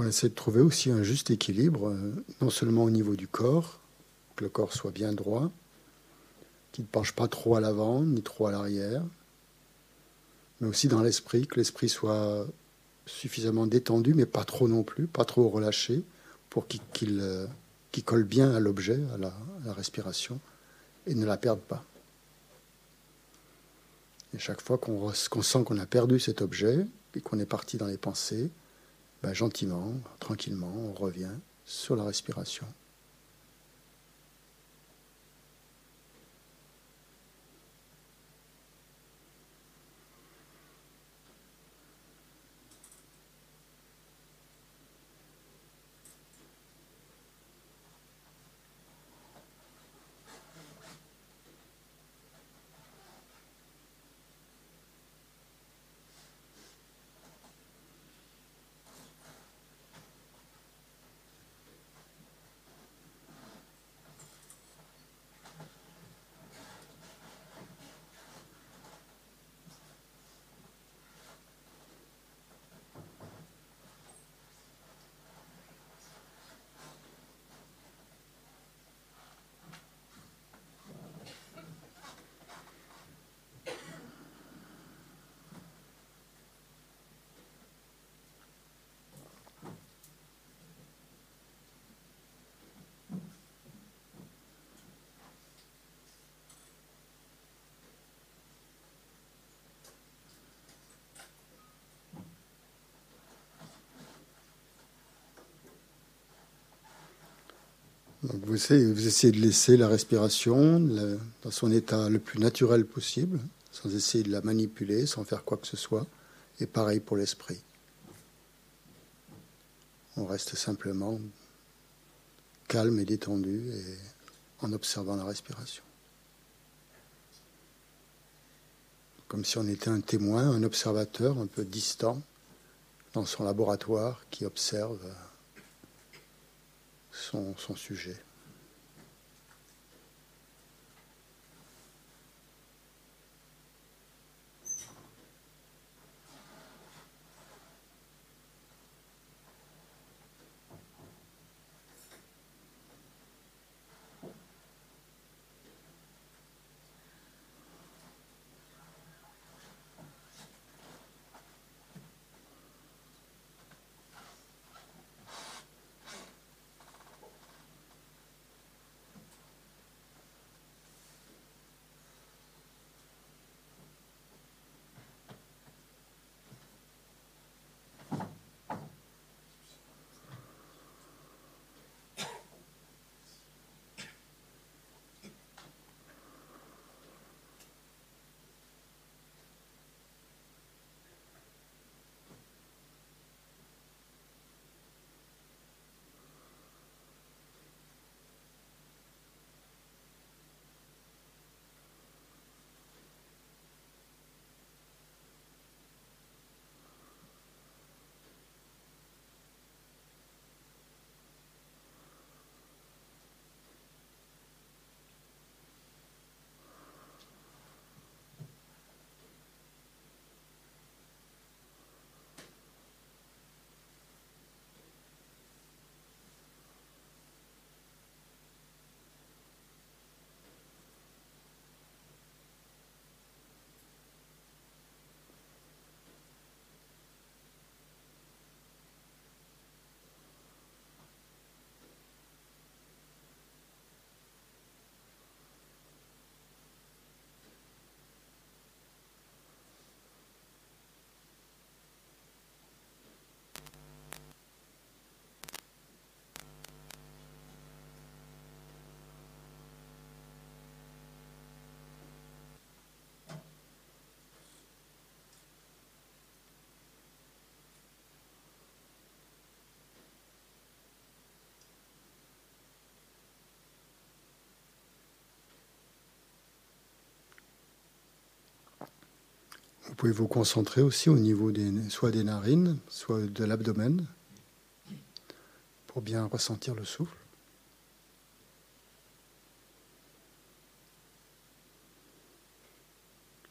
On essaie de trouver aussi un juste équilibre, euh, non seulement au niveau du corps, que le corps soit bien droit, qu'il ne penche pas trop à l'avant ni trop à l'arrière, mais aussi dans l'esprit, que l'esprit soit suffisamment détendu, mais pas trop non plus, pas trop relâché, pour qu'il euh, colle bien à l'objet, à la, respiration, et ne la perde pas. Et chaque fois qu'on sent qu'on a perdu cet objet et qu'on est parti dans les pensées, ben, gentiment, tranquillement, on revient sur la respiration. Vous, essayez, de laisser la respiration dans son état le plus naturel possible, sans essayer de la manipuler, sans faire quoi que ce soit. Et pareil pour l'esprit. On reste simplement calme et détendu en observant la respiration. Comme si on était un témoin, un observateur un peu distant dans son laboratoire qui observe son, sujet. Pouvez vous concentrer aussi au niveau soit des narines, soit de l'abdomen, pour bien ressentir le souffle.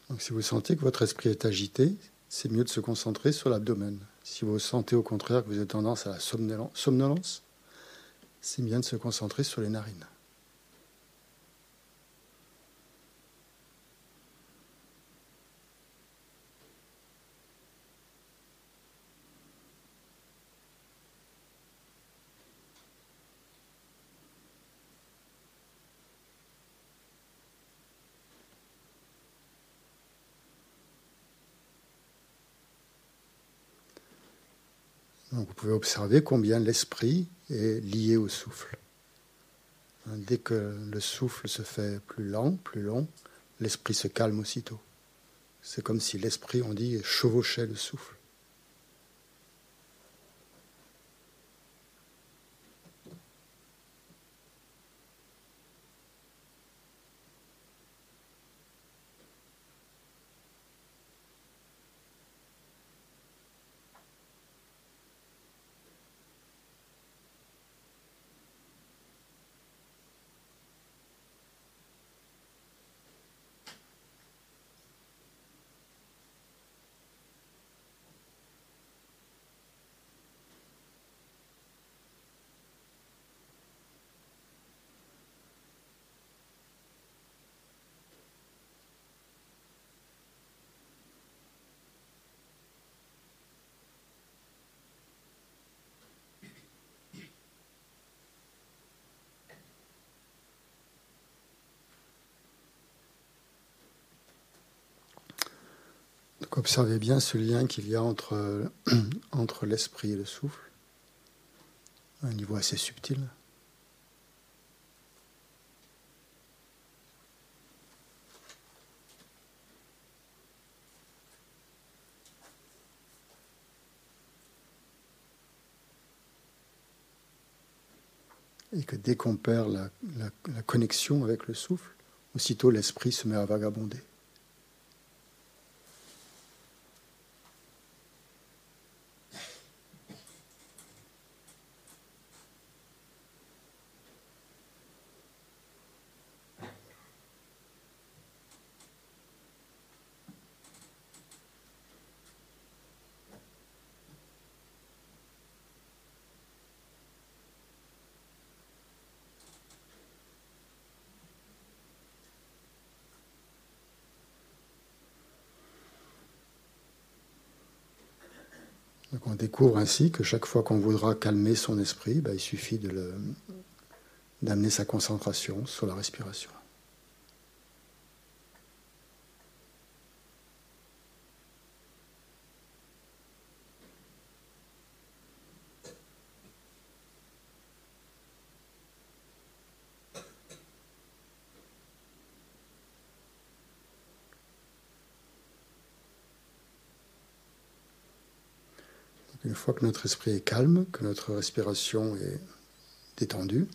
Donc si vous sentez que votre esprit est agité, c'est mieux de se concentrer sur l'abdomen. Si vous sentez au contraire que vous avez tendance à la somnolence, c'est bien de se concentrer sur les narines. vous pouvez observer combien l'esprit est lié au souffle. Hein, dès que le souffle se fait plus lent, plus long, l'esprit se calme aussitôt. C'est comme si l'esprit, on dit, chevauchait le souffle. Observez bien ce lien qu'il y a entre, entre l'esprit et le souffle, un niveau assez subtil. Et que dès qu'on perd la connexion avec le souffle, aussitôt l'esprit se met à vagabonder. On découvre ainsi que chaque fois qu'on voudra calmer son esprit, ben, il suffit d'amener sa concentration sur la respiration. Une fois que notre esprit est calme, que notre respiration est détendue,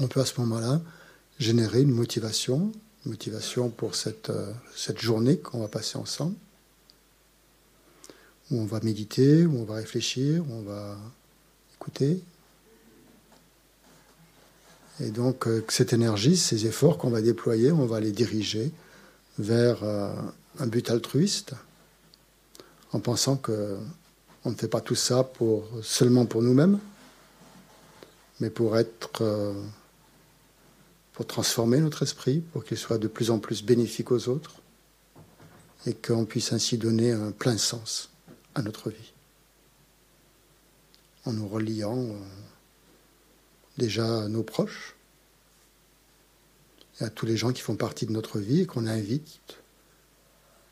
on peut à ce moment-là générer une motivation, une motivation pour cette, euh, cette journée qu'on va passer ensemble, où on va méditer, où on va réfléchir, où on va écouter. Et donc euh, cette énergie, ces efforts qu'on va déployer, on va les diriger vers euh, un but altruiste, en pensant que on ne fait pas tout ça pour, seulement pour nous-mêmes, mais pour être, euh, pour transformer notre esprit, pour qu'il soit de plus en plus bénéfique aux autres, et qu'on puisse ainsi donner un plein sens à notre vie, en nous reliant euh, déjà à nos proches et à tous les gens qui font partie de notre vie et qu'on invite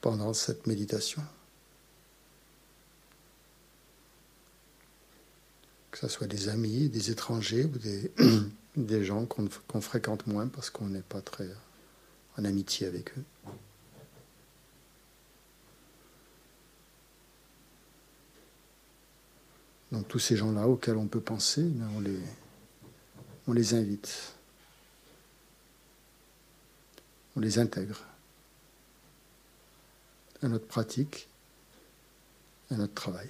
pendant cette méditation. Ce soit des amis, des étrangers ou des, gens qu'on fréquente moins parce qu'on n'est pas très en amitié avec eux. Donc tous ces gens-là auxquels on peut penser, ben, on on les invite. On les intègre à notre pratique, à notre travail.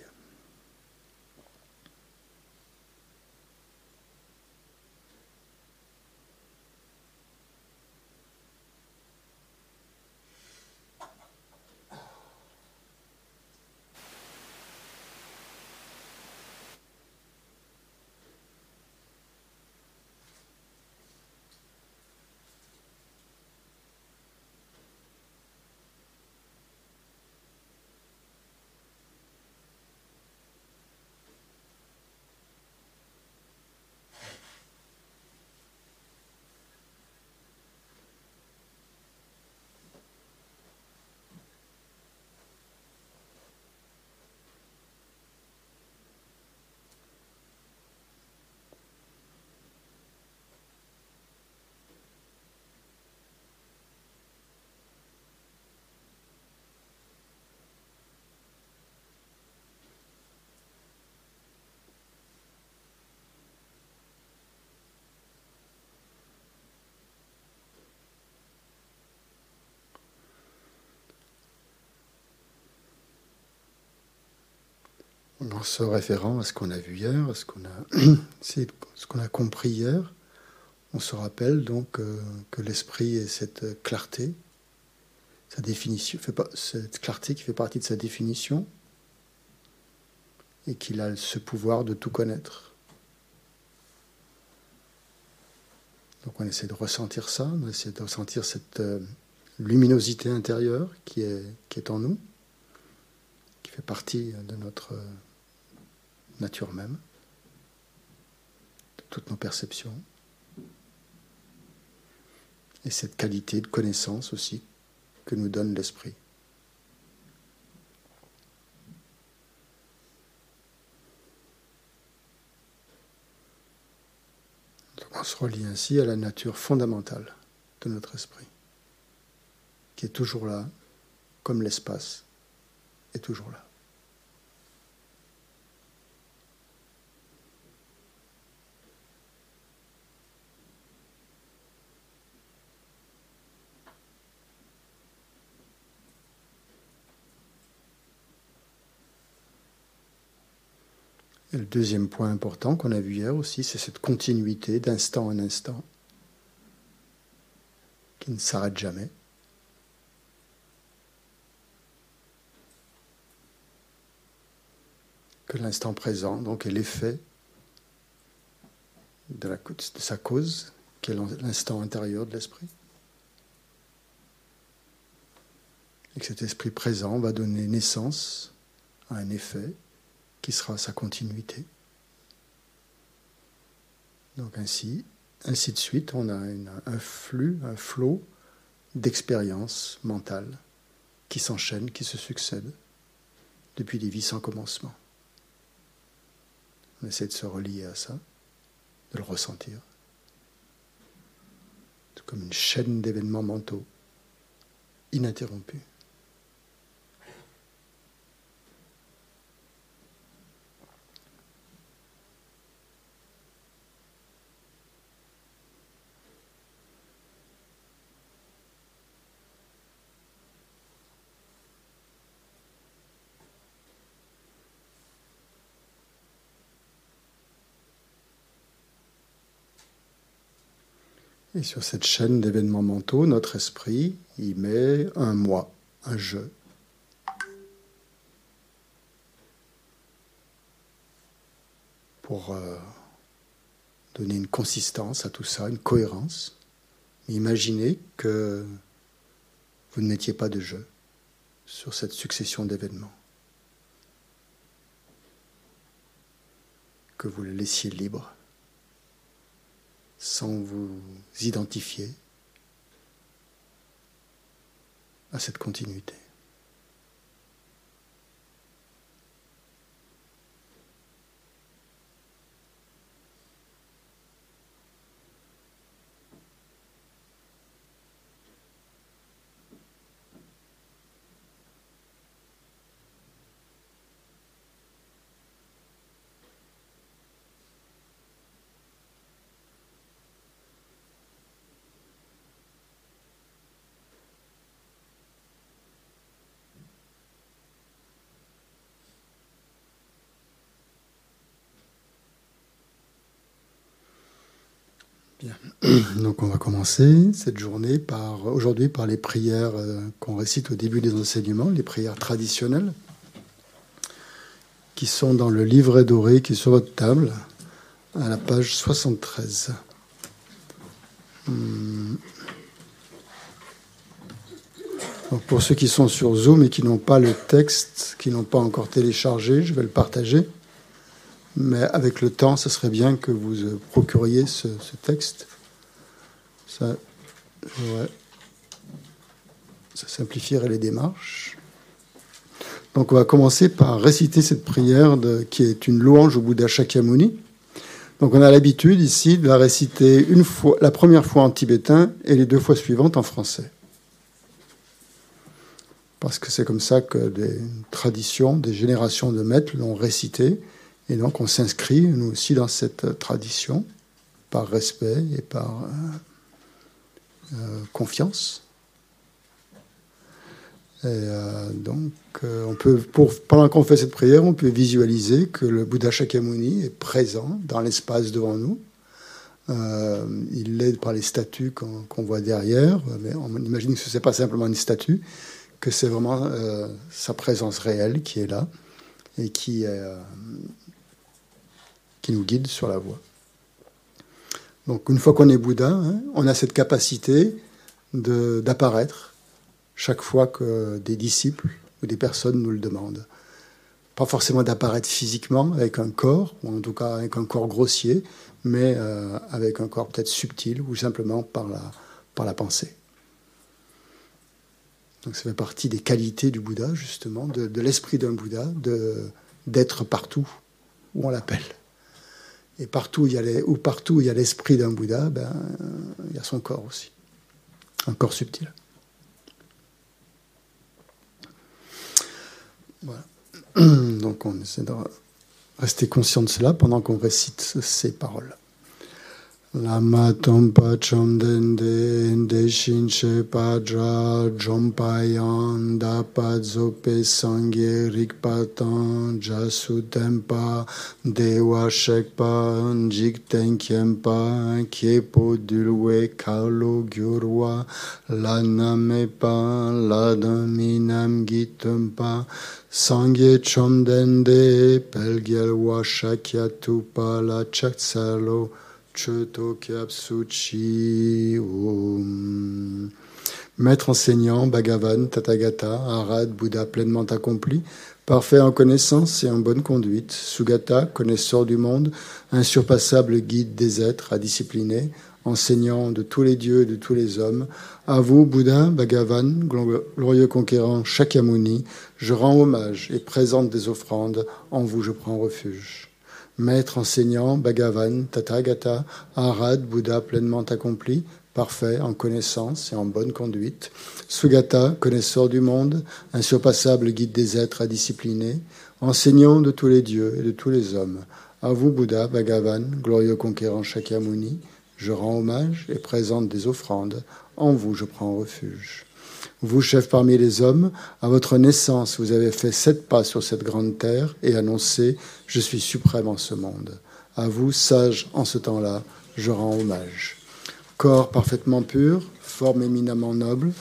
En se référant à ce qu'on a vu hier, à ce qu'on a, ce qu'on a compris hier, on se rappelle donc euh, que l'esprit est cette clarté, sa définition, cette clarté qui fait partie de sa définition, et qu'il a ce pouvoir de tout connaître. Donc on essaie de ressentir ça, on essaie de ressentir cette euh, luminosité intérieure qui est, qui est en nous, qui fait partie de notre euh, nature même, de toutes nos perceptions. Et cette qualité de connaissance aussi que nous donne l'esprit. on se relie ainsi à la nature fondamentale de notre esprit, qui est toujours là, comme l'espace est toujours là. Et le deuxième point important qu'on a vu hier aussi, c'est cette continuité d'instant en instant qui ne s'arrête jamais. Que l'instant présent, donc, est l'effet de, de sa cause, qui est l'instant intérieur de l'esprit. Et que cet esprit présent va donner naissance à un effet qui sera sa continuité. Donc ainsi, ainsi de suite, on a un flux, un flot d'expériences mentales qui s'enchaînent, qui se succèdent depuis des vies sans commencement. On essaie de se relier à ça, de le ressentir. C'est comme une chaîne d'événements mentaux ininterrompue. Et sur cette chaîne d'événements mentaux, notre esprit y met un moi, un je. Pour euh, donner une consistance à tout ça, une cohérence. Imaginez que vous ne mettiez pas de je sur cette succession d'événements. Que vous le laissiez libre sans vous identifier à cette continuité. Donc on va commencer cette journée par aujourd'hui par les prières euh, qu'on récite au début des enseignements, les prières traditionnelles, qui sont dans le livret doré qui est sur votre table, à la page 73. Hmm. pour ceux qui sont sur Zoom et qui n'ont pas le texte, qui n'ont pas encore téléchargé, je vais le partager. Mais avec le temps, ce serait bien que vous procuriez ce, texte. Ça, simplifierait les démarches. Donc on va commencer par réciter cette prière qui est une louange au Bouddha Shakyamuni. Donc on a l'habitude ici de la réciter une fois, la première fois en tibétain et les deux fois suivantes en français. Parce que c'est comme ça que des traditions, des générations de maîtres l'ont récité et donc on s'inscrit, nous aussi, dans cette tradition, par respect et par euh, euh, confiance. euh, donc, euh, on peut, pendant qu'on fait cette prière, on peut visualiser que le Bouddha Shakyamuni est présent dans l'espace devant nous. Euh, il l'est par les statues qu'on voit derrière, mais on imagine que ce n'est pas simplement une statue, que c'est vraiment sa présence réelle qui est là et qui, qui nous guide sur la voie. Donc une fois qu'on est Bouddha, hein, on a cette capacité d'apparaître chaque fois que des disciples ou des personnes nous le demandent. Pas forcément d'apparaître physiquement avec un corps, ou en tout cas avec un corps grossier, mais euh, avec un corps peut-être subtil ou simplement par la, par la pensée. Donc ça fait partie des qualités du Bouddha, justement, de, de l'esprit d'un Bouddha, d'être partout où on l'appelle. Et partout où il y a partout il y a l'esprit d'un Bouddha, ben, il y a son corps aussi, un corps subtil. Donc on essaie de rester conscient de cela pendant qu'on récite ces paroles. Lama tompa chomden de de shinche padra jompayan da padzope sangye rikpatan jasu tempa dewa shekpa jik tenkyempa kyepo dulwe kaulo gyurwa lanamepa ladaminam gitumpa sangye chomdende pelgyelwa shakyatupa la Maître enseignant, Bhagavan, Tathagata, Arad, Bouddha pleinement accompli, parfait en connaissance et en bonne conduite, Sugata, connaisseur du monde, insurpassable guide des êtres à discipliner, enseignant de tous les dieux et de tous les hommes, à vous, Bouddha, Bhagavan, glorieux conquérant Shakyamuni, je rends hommage et présente des offrandes, en vous je prends refuge maître enseignant, Bhagavan, Tathagata, Arad, Bouddha pleinement accompli, parfait en connaissance et en bonne conduite, Sugata, connaisseur du monde, insurpassable guide des êtres à discipliner, enseignant de tous les dieux et de tous les hommes. À vous, Bouddha, Bhagavan, glorieux conquérant Shakyamuni, je rends hommage et présente des offrandes. En vous, je prends refuge. Vous, chef parmi les hommes, à votre naissance, vous avez fait sept pas sur cette grande terre et annoncé Je suis suprême en ce monde. À vous, sage en ce temps-là, je rends hommage. Corps parfaitement pur, forme éminemment noble,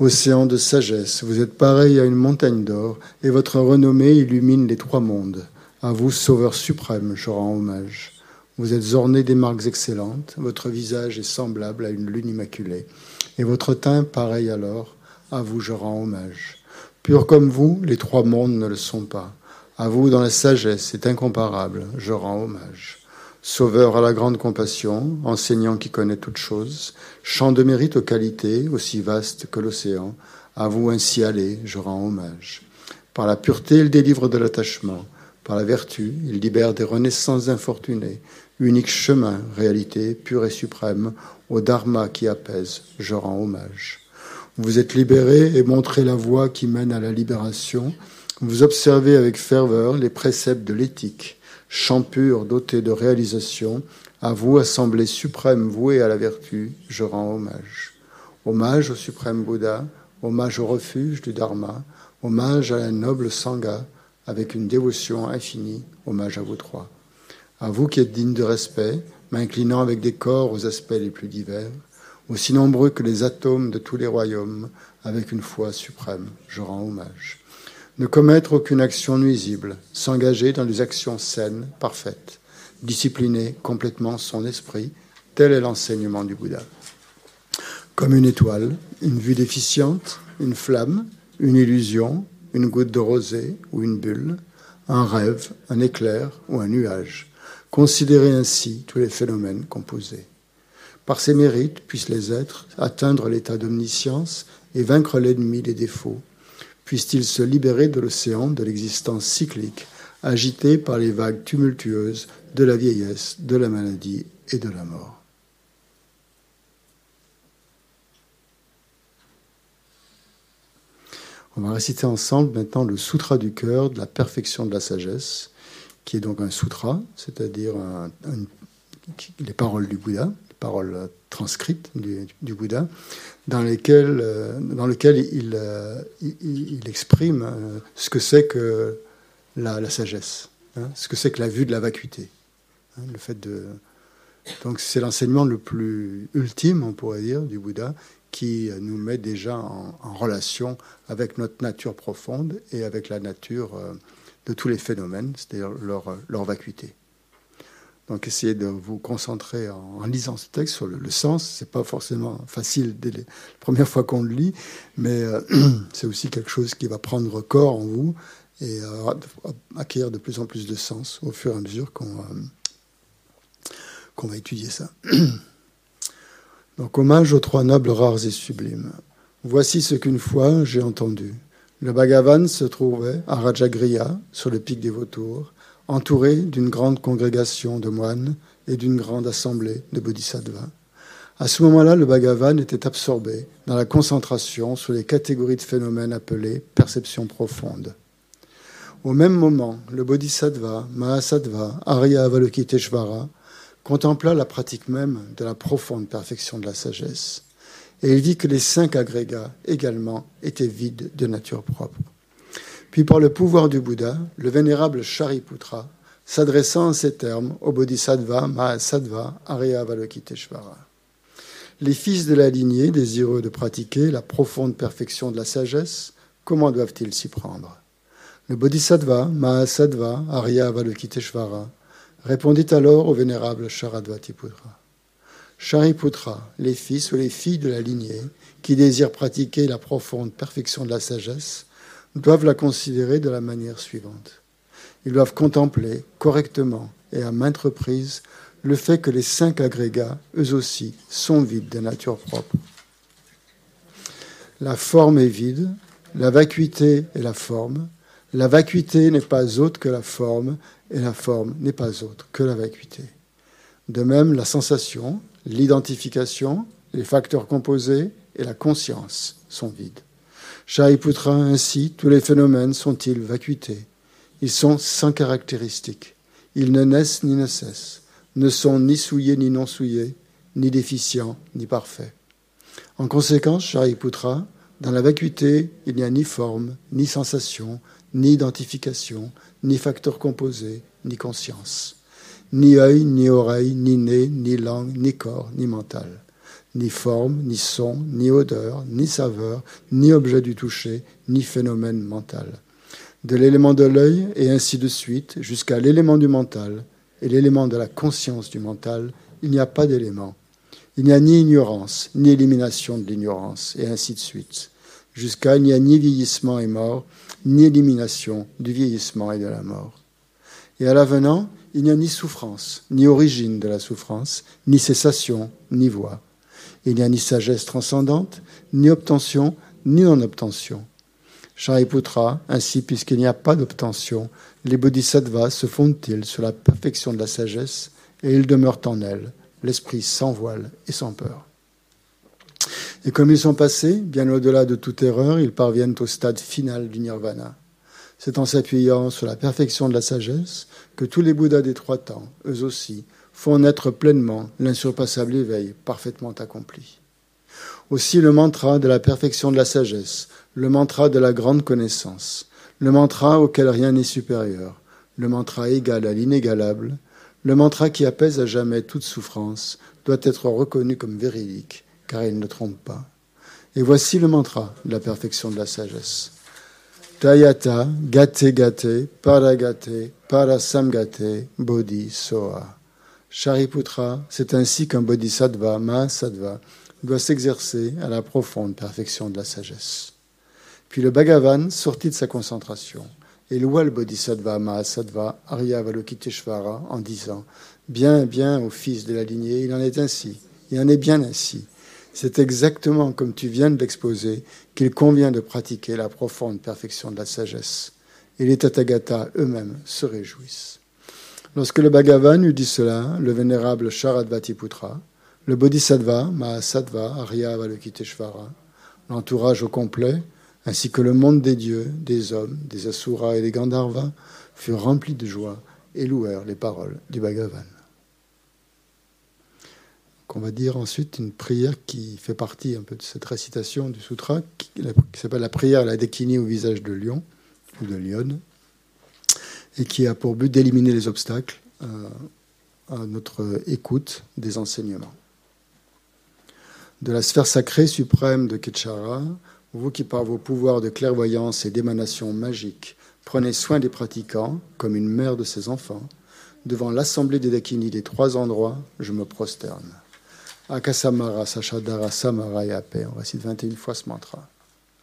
océan de sagesse, vous êtes pareil à une montagne d'or, et votre renommée illumine les trois mondes. À vous, Sauveur suprême, je rends hommage. Vous êtes orné des marques excellentes, votre visage est semblable à une lune immaculée, et votre teint pareil alors à vous je rends hommage. Pur comme vous, les trois mondes ne le sont pas. À vous, dans la sagesse, c'est incomparable, je rends hommage. Sauveur à la grande compassion, enseignant qui connaît toutes choses, chant de mérite aux qualités aussi vastes que l'océan, à vous ainsi aller, je rends hommage. Par la pureté, il délivre de l'attachement. Par la vertu, il libère des renaissances infortunées. Unique chemin, réalité pure et suprême, au dharma qui apaise, je rends hommage. Vous êtes libéré et montrez la voie qui mène à la libération. Vous observez avec ferveur les préceptes de l'éthique, champ pur doté de réalisation. À vous, assemblée suprême vouée à la vertu, je rends hommage. Hommage au suprême Bouddha, hommage au refuge du Dharma, hommage à la noble Sangha, avec une dévotion infinie, hommage à vous trois. À vous qui êtes dignes de respect, m'inclinant avec des corps aux aspects les plus divers, aussi nombreux que les atomes de tous les royaumes, avec une foi suprême, je rends hommage. Ne commettre aucune action nuisible, s'engager dans des actions saines, parfaites, discipliner complètement son esprit, tel est l'enseignement du Bouddha. Comme une étoile, une vue déficiente, une flamme, une illusion, une goutte de rosée ou une bulle, un rêve, un éclair ou un nuage. Considérez ainsi tous les phénomènes composés. Par ses mérites puissent les êtres atteindre l'état d'omniscience et vaincre l'ennemi des défauts. Puissent-ils se libérer de l'océan de l'existence cyclique, agité par les vagues tumultueuses de la vieillesse, de la maladie et de la mort? On va réciter ensemble maintenant le Sutra du cœur de la perfection de la sagesse, qui est donc un sutra, c'est-à-dire les paroles du Bouddha, paroles transcrites du, Bouddha, dans, lesquelles, dans lequel il, il, exprime ce que c'est que la, sagesse, hein, ce que c'est que la vue de la vacuité. Hein, le fait de... Donc c'est l'enseignement le plus ultime, on pourrait dire, du Bouddha, qui nous met déjà en, relation avec notre nature profonde et avec la nature euh, de tous les phénomènes, c'est-à-dire leur, leur, vacuité. Donc essayez de vous concentrer en, lisant ce texte sur le, le sens. C'est pas forcément facile dès la première fois qu'on le lit, mais euh, c'est aussi quelque chose qui va prendre corps en vous et euh, acquérir de plus en plus de sens au fur et à mesure qu'on va étudier ça. Donc, hommage aux trois nobles rares et sublimes. Voici ce qu'une fois j'ai entendu. Le Bhagavan se trouvait à Rajagriya, sur le pic des vautours, entouré d'une grande congrégation de moines et d'une grande assemblée de bodhisattvas. À ce moment-là, le Bhagavan était absorbé dans la concentration sur les catégories de phénomènes appelés perception profonde. Au même moment, le Bodhisattva, Mahasattva, Arya Avalokiteshvara contempla la pratique même de la profonde perfection de la sagesse, et il vit que les cinq agrégats également étaient vides de nature propre. Puis par le pouvoir du Bouddha, le vénérable Shariputra, s'adressant en ces termes au Bodhisattva Mahasattva Arya Avalokiteshvara. Les fils de la lignée, désireux de pratiquer la profonde perfection de la sagesse, comment doivent-ils s'y prendre? Le Bodhisattva Mahasattva Arya Avalokiteshvara répondit alors au vénérable Sharadvatiputra. Shariputra, les fils ou les filles de la lignée qui désirent pratiquer la profonde perfection de la sagesse doivent la considérer de la manière suivante. Ils doivent contempler correctement et à maintes reprises le fait que les cinq agrégats, eux aussi, sont vides de nature propre. La forme est vide, la vacuité est la forme, la vacuité n'est pas autre que la forme, et la forme n'est pas autre que la vacuité. De même, la sensation, l'identification, les facteurs composés et la conscience sont vides. Shariputra, ainsi, tous les phénomènes sont-ils vacuités Ils sont sans caractéristiques. Ils ne naissent ni ne cessent, ne sont ni souillés ni non souillés, ni déficients ni parfaits. En conséquence, Shariputra, dans la vacuité, il n'y a ni forme, ni sensation, ni identification, ni facteur composé, ni conscience, ni œil, ni oreille, ni nez, ni langue, ni corps, ni mental, ni forme, ni son, ni odeur, ni saveur, ni objet du toucher, ni phénomène mental. De l'élément de l'œil et ainsi de suite jusqu'à l'élément du mental et l'élément de la conscience du mental, il n'y a pas d'élément. Il n'y a ni ignorance, ni élimination de l'ignorance, et ainsi de suite. Jusqu'à il n'y a ni vieillissement et mort, ni élimination du vieillissement et de la mort. Et à l'avenant, il n'y a ni souffrance, ni origine de la souffrance, ni cessation, ni voie. Il n'y a ni sagesse transcendante, ni obtention, ni non-obtention. Shariputra, ainsi, puisqu'il n'y a pas d'obtention, les bodhisattvas se fondent-ils sur la perfection de la sagesse et ils demeurent en elle, l'esprit sans voile et sans peur. Et comme ils sont passés, bien au-delà de toute erreur, ils parviennent au stade final du nirvana. C'est en s'appuyant sur la perfection de la sagesse que tous les Bouddhas des trois temps, eux aussi, font naître pleinement l'insurpassable éveil parfaitement accompli. Aussi le mantra de la perfection de la sagesse, le mantra de la grande connaissance, le mantra auquel rien n'est supérieur, le mantra égal à l'inégalable, le mantra qui apaise à jamais toute souffrance, doit être reconnu comme véridique car il ne trompe pas. Et voici le mantra de la perfection de la sagesse. Tayata gate gate paragate parasamgate bodhi soa. Shariputra, c'est ainsi qu'un bodhisattva, mahasattva, doit s'exercer à la profonde perfection de la sagesse. Puis le Bhagavan sortit de sa concentration et loua le bodhisattva mahasattva Arya Avalokiteshvara en disant Bien, bien, au fils de la lignée, il en est ainsi, il en est bien ainsi. C'est exactement comme tu viens de l'exposer qu'il convient de pratiquer la profonde perfection de la sagesse. Et les Tathagata eux-mêmes se réjouissent. Lorsque le Bhagavan eut dit cela, le vénérable Sharadvatiputra, le Bodhisattva, Mahasattva, Arya l'entourage au complet, ainsi que le monde des dieux, des hommes, des Asuras et des Gandharvas, furent remplis de joie et louèrent les paroles du Bhagavan on va dire ensuite une prière qui fait partie de cette récitation du sutra, qui, s'appelle la prière à la déclinée au visage de lion, ou de lionne, et qui a pour but d'éliminer les obstacles euh, à notre écoute des enseignements. De la sphère sacrée suprême de Ketchara, vous qui par vos pouvoirs de clairvoyance et d'émanation magique prenez soin des pratiquants comme une mère de ses enfants, devant l'assemblée des Dakini des trois endroits, je me prosterne. Akasamara Sachadara Samarayape. On récite 21 fois ce mantra.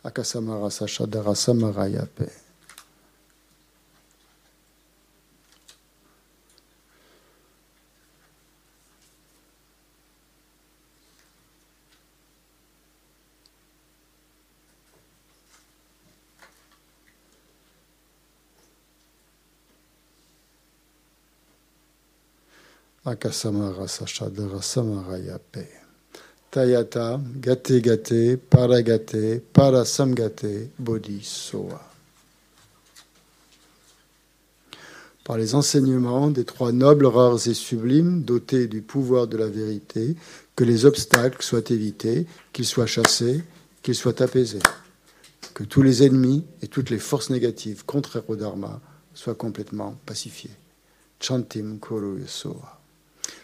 Akasamara Sachadara Samarayape. Akasamara Sachadara Samarayape. Tayata, Gate Gate, Paragate, Parasamgate, Bodhisoa. Par les enseignements des trois nobles, rares et sublimes, dotés du pouvoir de la vérité, que les obstacles soient évités, qu'ils soient chassés, qu'ils soient apaisés, que tous les ennemis et toutes les forces négatives contraires au Dharma soient complètement pacifiés. Chantim Kuru Soa.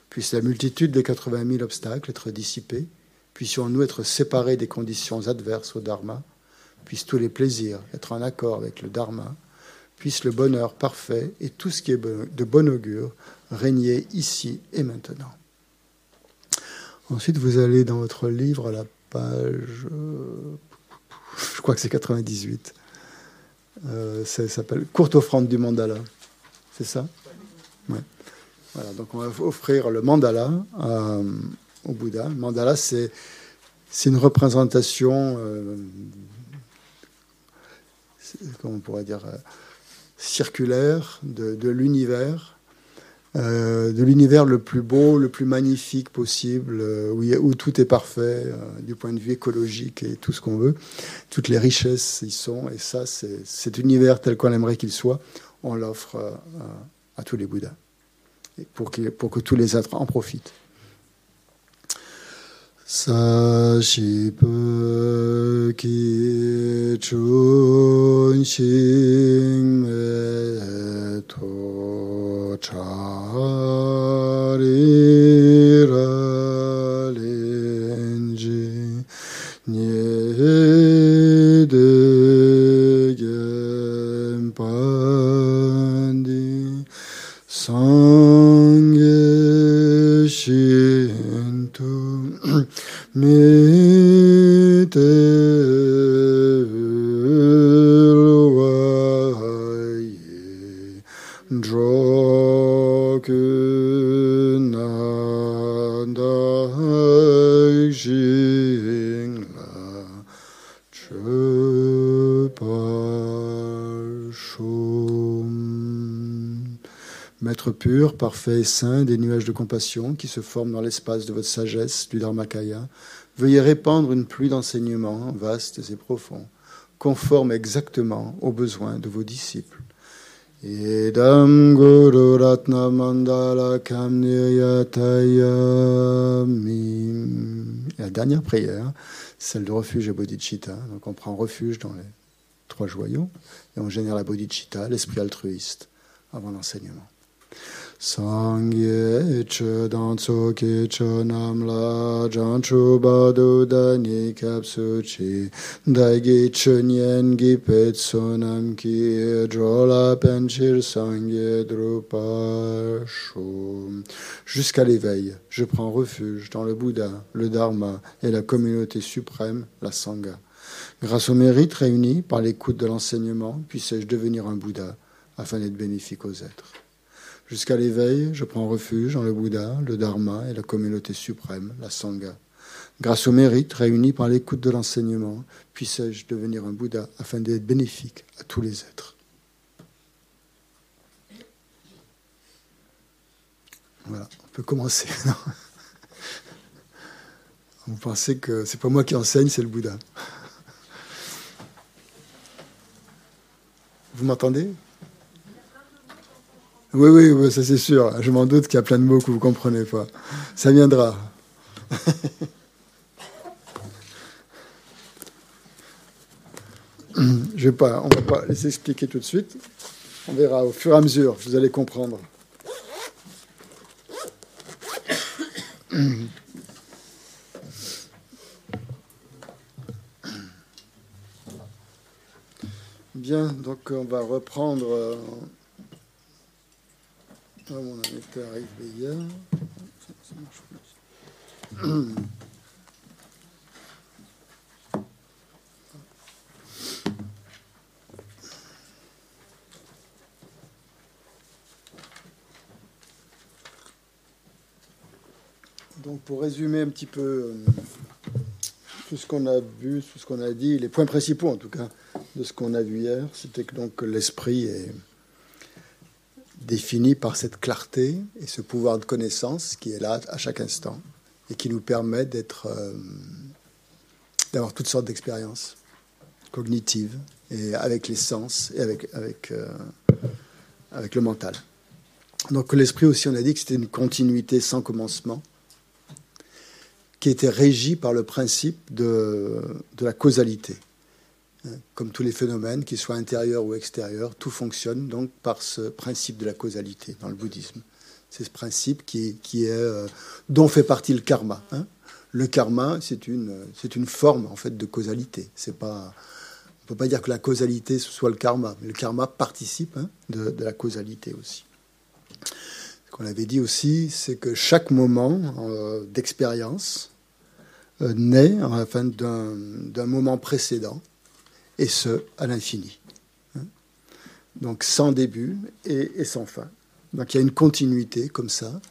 Puisse la multitude des 80 000 obstacles être dissipés, puissions-nous être séparés des conditions adverses au Dharma, puissent tous les plaisirs être en accord avec le Dharma, puisse le bonheur parfait et tout ce qui est de bon augure régner ici et maintenant. Ensuite, vous allez dans votre livre à la page, euh, je crois que c'est 98, euh, ça s'appelle Courte offrande du mandala. C'est ça? Donc on va offrir le mandala euh, au Bouddha. Le mandala, c'est une représentation, euh, comment on dire, euh, circulaire de, l'univers, de l'univers le plus beau, le plus magnifique possible, où, où, tout est parfait du point de vue écologique et tout ce qu'on veut. Toutes les richesses y sont, et ça, c'est cet univers tel qu'on aimerait qu'il soit, on l'offre à tous les Bouddhas pour que, pour que tous les êtres en profitent. Maître pur, parfait et saint, des nuages de compassion qui se forment dans l'espace de votre sagesse, du Dharmakaya, veuillez répandre une pluie d'enseignements vastes et profonds, conformes exactement aux besoins de vos disciples. Edam Guru Ratna Mandala La dernière prière, celle de refuge à Bodhicitta. Donc on prend refuge dans les trois joyaux et on génère la Bodhicitta, l'esprit altruiste, avant l'enseignement. Sangye sangye. Jusqu'à l'éveil, je prends refuge dans le Bouddha, le Dharma et la communauté suprême, la Sangha. Grâce au mérite réuni par l'écoute de l'enseignement, puissais-je devenir un Bouddha afin d'être bénéfique aux êtres. Jusqu'à l'éveil, je prends refuge dans le Bouddha, le Dharma et la communauté suprême, la Sangha. Grâce au mérite réuni par l'écoute de l'enseignement, puissais-je devenir un Bouddha afin d'être bénéfique à tous les êtres. Voilà, on peut commencer. Vous pensez que c'est pas moi qui enseigne, c'est le Bouddha. Vous m'entendez? Oui, oui, ça c'est sûr. Je m'en doute qu'il y a plein de mots que vous ne comprenez pas. Ça viendra. Je vais pas, on ne va pas les expliquer tout de suite. On verra au fur et à mesure, vous allez comprendre. Bien, donc on va reprendre. Ah, mon était arrivé hier. Ça, marche Donc pour résumer un petit peu euh, tout ce qu'on a vu, tout ce qu'on a dit, les points principaux en tout cas de ce qu'on a vu hier, c'était que donc l'esprit est défini par cette clarté et ce pouvoir de connaissance qui est là à chaque instant et qui nous permet d'être, euh, d'avoir toutes sortes d'expériences cognitives et avec les sens et avec, avec, euh, avec le mental. Donc l'esprit aussi, on a dit que c'était une continuité sans commencement qui était régi par le principe de la causalité. Comme tous les phénomènes, qu'ils soient intérieurs ou extérieurs, tout fonctionne donc par ce principe de la causalité dans le bouddhisme. C'est ce principe qui, est, euh, dont fait partie le karma. Hein. Le karma, c'est une, c'est une forme en fait de causalité. C'est pas, on peut pas dire que la causalité soit le karma, mais le karma participe hein, de, la causalité aussi. Ce qu'on avait dit aussi, c'est que chaque moment euh, d'expérience euh, naît enfin, d'un moment précédent, et ce, à l'infini. Donc sans début et, sans fin. Donc il y a une continuité comme ça,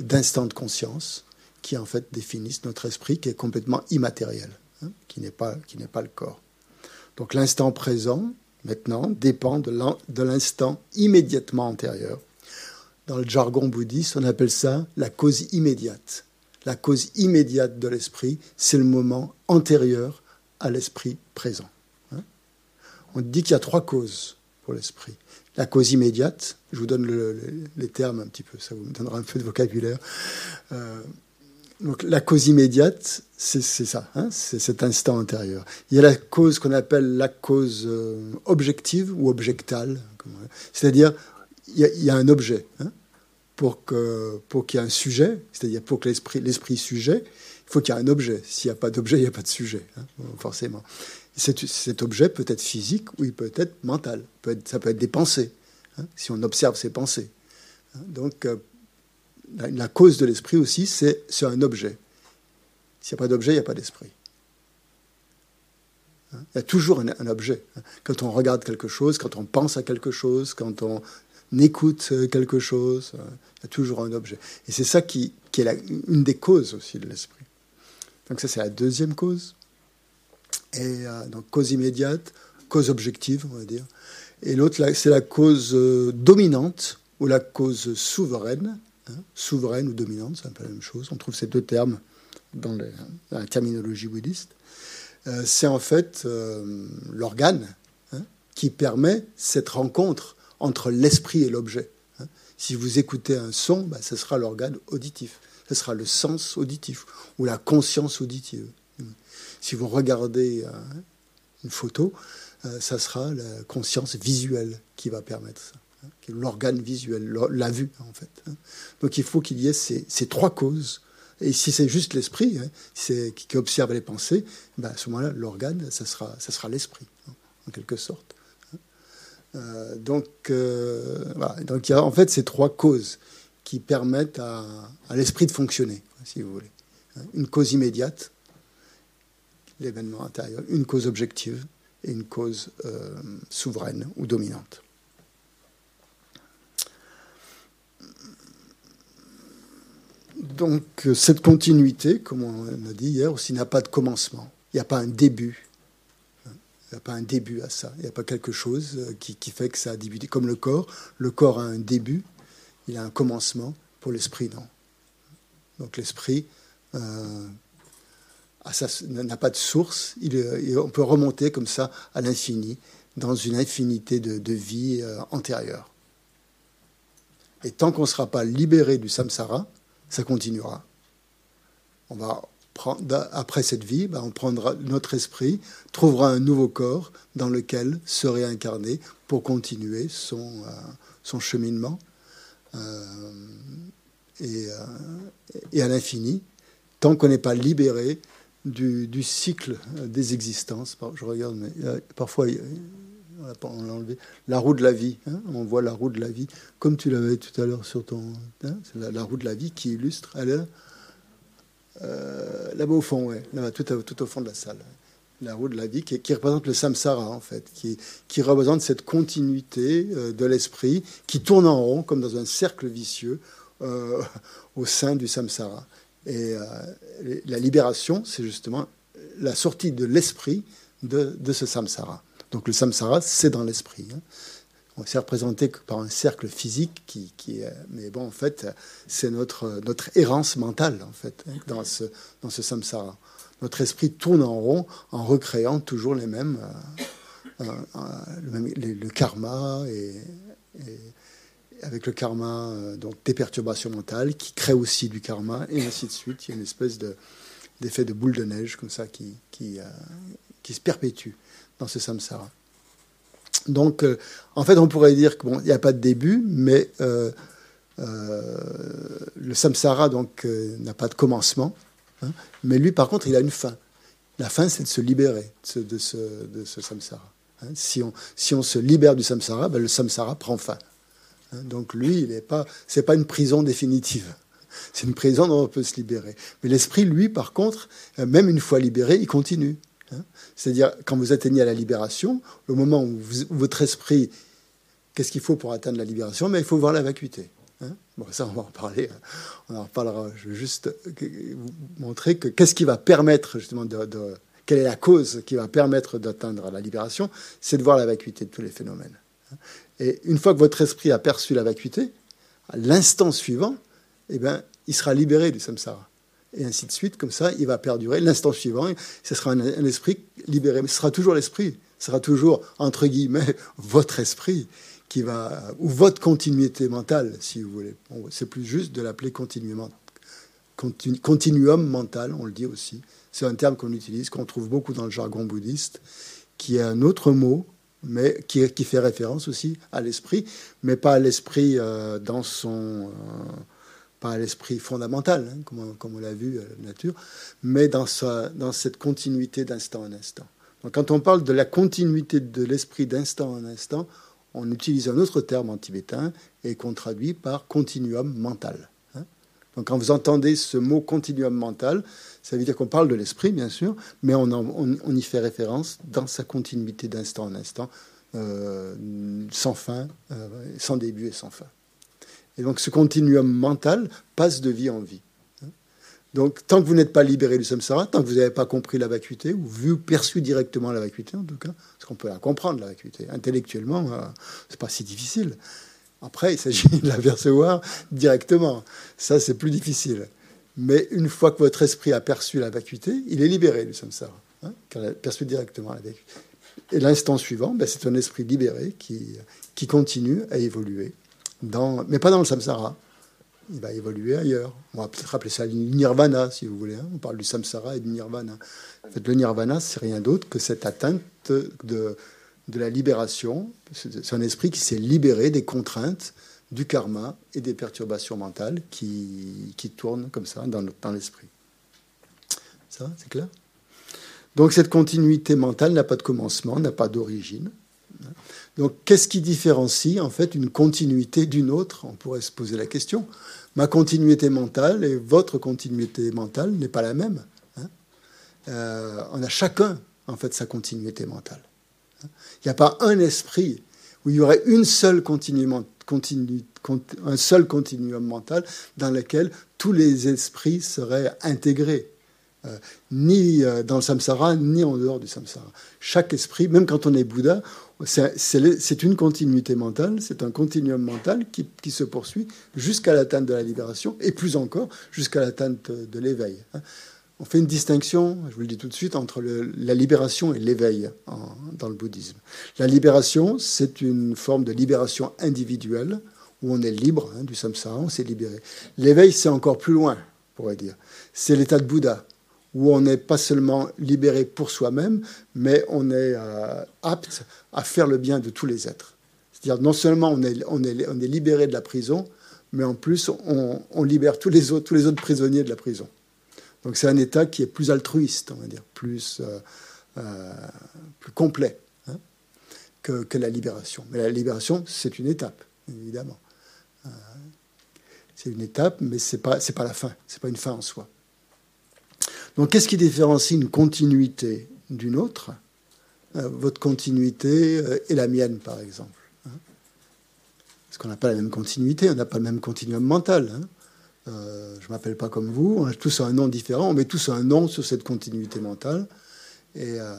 d'instants de conscience, qui en fait définissent notre esprit, qui est complètement immatériel, hein, qui n'est pas, pas le corps. Donc l'instant présent, maintenant, dépend de l'instant immédiatement antérieur. Dans le jargon bouddhiste, on appelle ça la cause immédiate la cause immédiate de l'esprit, c'est le moment antérieur à l'esprit présent. On dit qu'il y a trois causes pour l'esprit. La cause immédiate, je vous donne les termes un petit peu, ça vous donnera un peu de vocabulaire. Euh, donc la cause immédiate, c'est ça, hein, c'est cet instant antérieur. Il y a la cause qu'on appelle la cause euh, objective ou objectale, c'est-à-dire il, y, a un objet. Hein pour qu'il pour qu'il y ait un sujet, c'est-à-dire pour que l'esprit, l'esprit sujet, il faut qu'il y ait un objet. S'il n'y a pas d'objet, il n'y a pas de sujet, hein, forcément. Cet, objet peut être physique ou il peut être mental. Peut être, ça peut être des pensées, hein, si on observe ses pensées. Hein. Donc, euh, la, cause de l'esprit aussi, c'est, un objet. S'il n'y a pas d'objet, il n'y a pas d'esprit. Il y a toujours un, objet. Quand on regarde quelque chose, quand on pense à quelque chose, quand on écoute euh, quelque chose, il y a toujours un objet. Et c'est ça qui, est une des causes aussi de l'esprit. Donc ça, c'est la deuxième cause. Et euh, donc cause immédiate, cause objective, on va dire. Et l'autre, c'est la cause dominante ou la cause souveraine. Hein, souveraine ou dominante, c'est un peu la même chose. On trouve ces deux termes dans, la terminologie bouddhiste. c'est en fait l'organe hein, qui permet cette rencontre entre l'esprit et l'objet. Hein. Si vous écoutez un son, bah, ce sera l'organe auditif, ce sera le sens auditif ou la conscience auditive. Si vous regardez euh, une photo, euh, ça sera la conscience visuelle qui va permettre ça, hein, l'organe visuel, la vue en fait. Hein. Donc il faut qu'il y ait ces, trois causes. Et si c'est juste l'esprit qui observe les pensées, bah, à ce moment-là, l'organe, ça sera, ça sera l'esprit, en quelque sorte. Euh, donc il y a en fait ces trois causes qui permettent à, l'esprit de fonctionner, si vous voulez. Une cause immédiate, l'événement intérieur, une cause objective et une cause euh, souveraine ou dominante. Donc cette continuité, comme on a dit hier, aussi n'a pas de commencement. Il n'y a pas un début il n'y a pas un début à ça. Il n'y a pas quelque chose euh, qui, fait que ça a débuté. Comme le corps, le corps a un début, il a un commencement. Pour l'esprit, non. Donc l'esprit euh, n'a pas de source. Il, on peut remonter comme ça à l'infini, dans une infinité de, vies euh, antérieures. Et tant qu'on ne sera pas libéré du samsara, ça continuera. On va prendre, après cette vie, ben, on prendra notre esprit, trouvera un nouveau corps dans lequel se réincarner pour continuer son, euh, cheminement euh, euh, et, à l'infini, tant qu'on n'est pas libéré du, cycle des existences. Je regarde, mais parfois on l'a enlevé. La roue de la vie. Hein, on voit la roue de la vie, comme tu l'avais tout à l'heure sur ton. Hein, c'est la, roue de la vie qui illustre. Elle euh, là-bas au fond, là tout, tout, au fond de la salle. La roue de la vie qui, représente le samsara, en fait, qui, représente cette continuité euh, de l'esprit qui tourne en rond, comme dans un cercle vicieux, euh, au sein du samsara. Et la libération, c'est justement la sortie de l'esprit de, ce samsara. Donc le samsara, c'est dans l'esprit. Hein. On s'est représenté par un cercle physique qui, qui mais bon, en fait, c'est notre, notre errance mentale, en fait, hein, dans ce, dans ce samsara. Notre esprit tourne en rond en recréant toujours les mêmes, euh, euh, le, karma et, avec le karma, euh, donc des perturbations mentales qui créent aussi du karma et ainsi de suite. Il y a une espèce de, d'effet de boule de neige comme ça qui, qui se perpétue dans ce samsara. Donc, euh, en fait, on pourrait dire qu'il n'y a pas de début, mais euh, euh, le samsara donc n'a pas de commencement. Hein. mais lui, par contre, il a une fin. La fin, c'est de se libérer de ce, de ce samsara. Hein. si, on, si on se libère du samsara, ben, le samsara prend fin. Hein. donc lui, il n'est pas, c'est pas une prison définitive. C'est une prison dont on peut se libérer. Mais l'esprit, lui, par contre, même une fois libéré, il continue. Hein. C'est-à-dire, quand vous atteignez à la libération, le moment où, votre esprit, qu'est-ce qu'il faut pour atteindre la libération? Mais il faut voir la vacuité. Hein. bon, ça, on va en parler. On en reparlera. Je veux juste vous montrer que qu'est-ce qui va permettre justement de, quelle est la cause qui va permettre d'atteindre la libération? C'est de voir la vacuité de tous les phénomènes. Et une fois que votre esprit a perçu la vacuité, à l'instant suivant, eh ben, il sera libéré du samsara et ainsi de suite. Comme ça, il va perdurer. L'instant suivant, ce sera un, esprit libéré. Mais ce sera toujours l'esprit. Ce sera toujours, entre guillemets, votre esprit qui va, ou votre continuité mentale, si vous voulez. c'est plus juste de l'appeler continuum, continuum mental, on le dit aussi. C'est un terme qu'on utilise, qu'on trouve beaucoup dans le jargon bouddhiste, qui est un autre mot, mais qui, fait référence aussi à l'esprit, mais pas à l'esprit euh, dans son... Euh, pas à l'esprit fondamental, hein, comme, on l'a vu à euh, la nature, mais dans, sa, dans cette continuité d'instant en instant. Donc, quand on parle de la continuité de l'esprit d'instant en instant, on utilise un autre terme en tibétain et qu'on traduit par continuum mental. Hein. Donc quand vous entendez ce mot continuum mental, ça veut dire qu'on parle de l'esprit, bien sûr, mais on, y fait référence dans sa continuité d'instant en instant, euh, sans fin, euh, sans début et sans fin. Et donc ce continuum mental passe de vie en vie. Donc tant que vous n'êtes pas libéré du samsara, tant que vous n'avez pas compris la vacuité, ou vu, perçu directement la vacuité en tout cas, parce qu'on peut la comprendre la vacuité, intellectuellement, euh, c'est pas si difficile. Après, il s'agit de la percevoir directement. Ça, c'est plus difficile. Mais une fois que votre esprit a perçu la vacuité, il est libéré du samsara, hein, il a perçu directement la vacuité. Et l'instant suivant, ben, c'est un esprit libéré qui, qui continue à évoluer mais pas dans le samsara. Il va évoluer ailleurs. On va peut-être appeler ça le nirvana, si vous voulez. Hein. On parle du samsara et du nirvana. En fait, le nirvana, c'est rien d'autre que cette atteinte de, de la libération. C'est un esprit qui s'est libéré des contraintes du karma et des perturbations mentales qui, qui tournent comme ça dans, dans l'esprit. Ça, c'est clair? Donc cette continuité mentale n'a pas de commencement, n'a pas d'origine. Donc, qu'est-ce qui différencie en fait une continuité d'une autre? On pourrait se poser la question. Ma continuité mentale et votre continuité mentale n'est pas la même. Hein? Euh, on a chacun en fait sa continuité mentale. Il n'y a pas un esprit où il y aurait une seule un seul continuum mental dans lequel tous les esprits seraient intégrés. Euh, ni euh, dans le samsara, ni en dehors du samsara. Chaque esprit, même quand on est Bouddha, c'est une continuité mentale, c'est un continuum mental qui, se poursuit jusqu'à l'atteinte de la libération et plus encore jusqu'à l'atteinte de l'éveil. Hein. On fait une distinction, je vous le dis tout de suite, entre la libération et l'éveil dans le bouddhisme. La libération, c'est une forme de libération individuelle où on est libre hein, du samsara, on s'est libéré. L'éveil, c'est encore plus loin. pourrait dire. C'est l'état de Bouddha, où on n'est pas seulement libéré pour soi-même, mais on est euh, apte à faire le bien de tous les êtres. C'est-à-dire non seulement on est, on, est, on est, libéré de la prison, mais en plus on, on, libère tous les autres prisonniers de la prison. Donc c'est un état qui est plus altruiste, on va dire, plus, euh, euh, plus complet hein, que, que, la libération. Mais la libération, c'est une étape, évidemment. Euh, c'est une étape, mais ce n'est pas, pas la fin, ce n'est pas une fin en soi. Donc qu'est-ce qui différencie une continuité d'une autre Votre continuité et la mienne, par exemple. Hein? Parce qu'on n'a pas la même continuité, on n'a pas le même continuum mental. Hein euh, je m'appelle pas comme vous, on a tous un nom différent, on met tous un nom sur cette continuité mentale. Et, euh,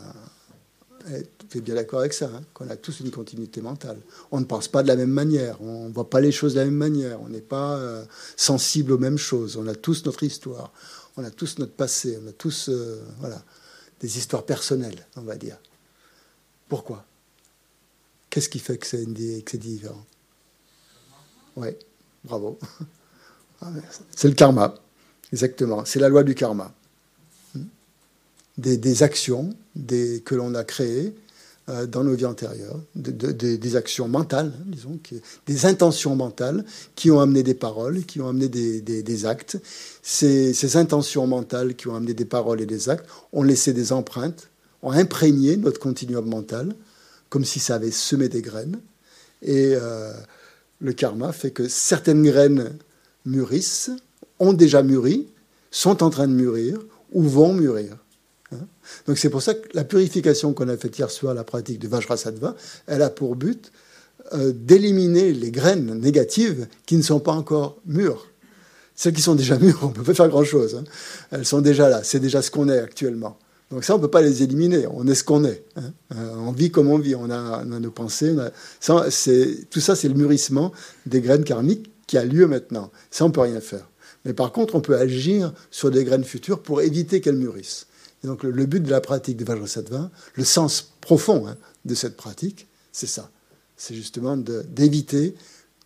tu es bien d'accord avec ça, hein, qu'on a tous une continuité mentale. On ne pense pas de la même manière, on ne voit pas les choses de la même manière, on n'est pas euh, sensible aux mêmes choses, on a tous notre histoire, on a tous notre passé, on a tous euh, voilà, des histoires personnelles, on va dire. Pourquoi? Qu'est-ce qui fait que c'est différent? Oui, bravo. C'est le karma, exactement. C'est la loi du karma. Des, actions que l'on a créées euh, dans nos vies antérieures, des actions mentales, hein, disons, des intentions mentales qui ont amené des paroles, qui ont amené des, actes. Ces, ces, intentions mentales qui ont amené des paroles et des actes ont laissé des empreintes, ont imprégné notre continuum mental, comme si ça avait semé des graines. Et euh, le karma fait que certaines graines mûrissent, ont déjà mûri, sont en train de mûrir ou vont mûrir. Hein. Donc c'est pour ça que la purification qu'on a faite hier soir, la pratique de Vajrasattva, elle a pour but euh, d'éliminer les graines négatives qui ne sont pas encore mûres. Celles qui sont déjà mûres, on ne peut pas faire grand-chose. Hein. Elles sont déjà là, c'est déjà ce qu'on est actuellement. Donc ça, on ne peut pas les éliminer, on est ce qu'on est. Hein. Euh, on vit comme on vit, on a, nos pensées. Tout ça, c'est le mûrissement des graines karmiques qui a lieu maintenant. Ça, on ne peut rien faire. Mais par contre, on peut agir sur des graines futures pour éviter qu'elles mûrissent. Et donc, le, but de la pratique de Vajrasattva, le sens profond hein, de cette pratique, c'est ça. C'est justement d'éviter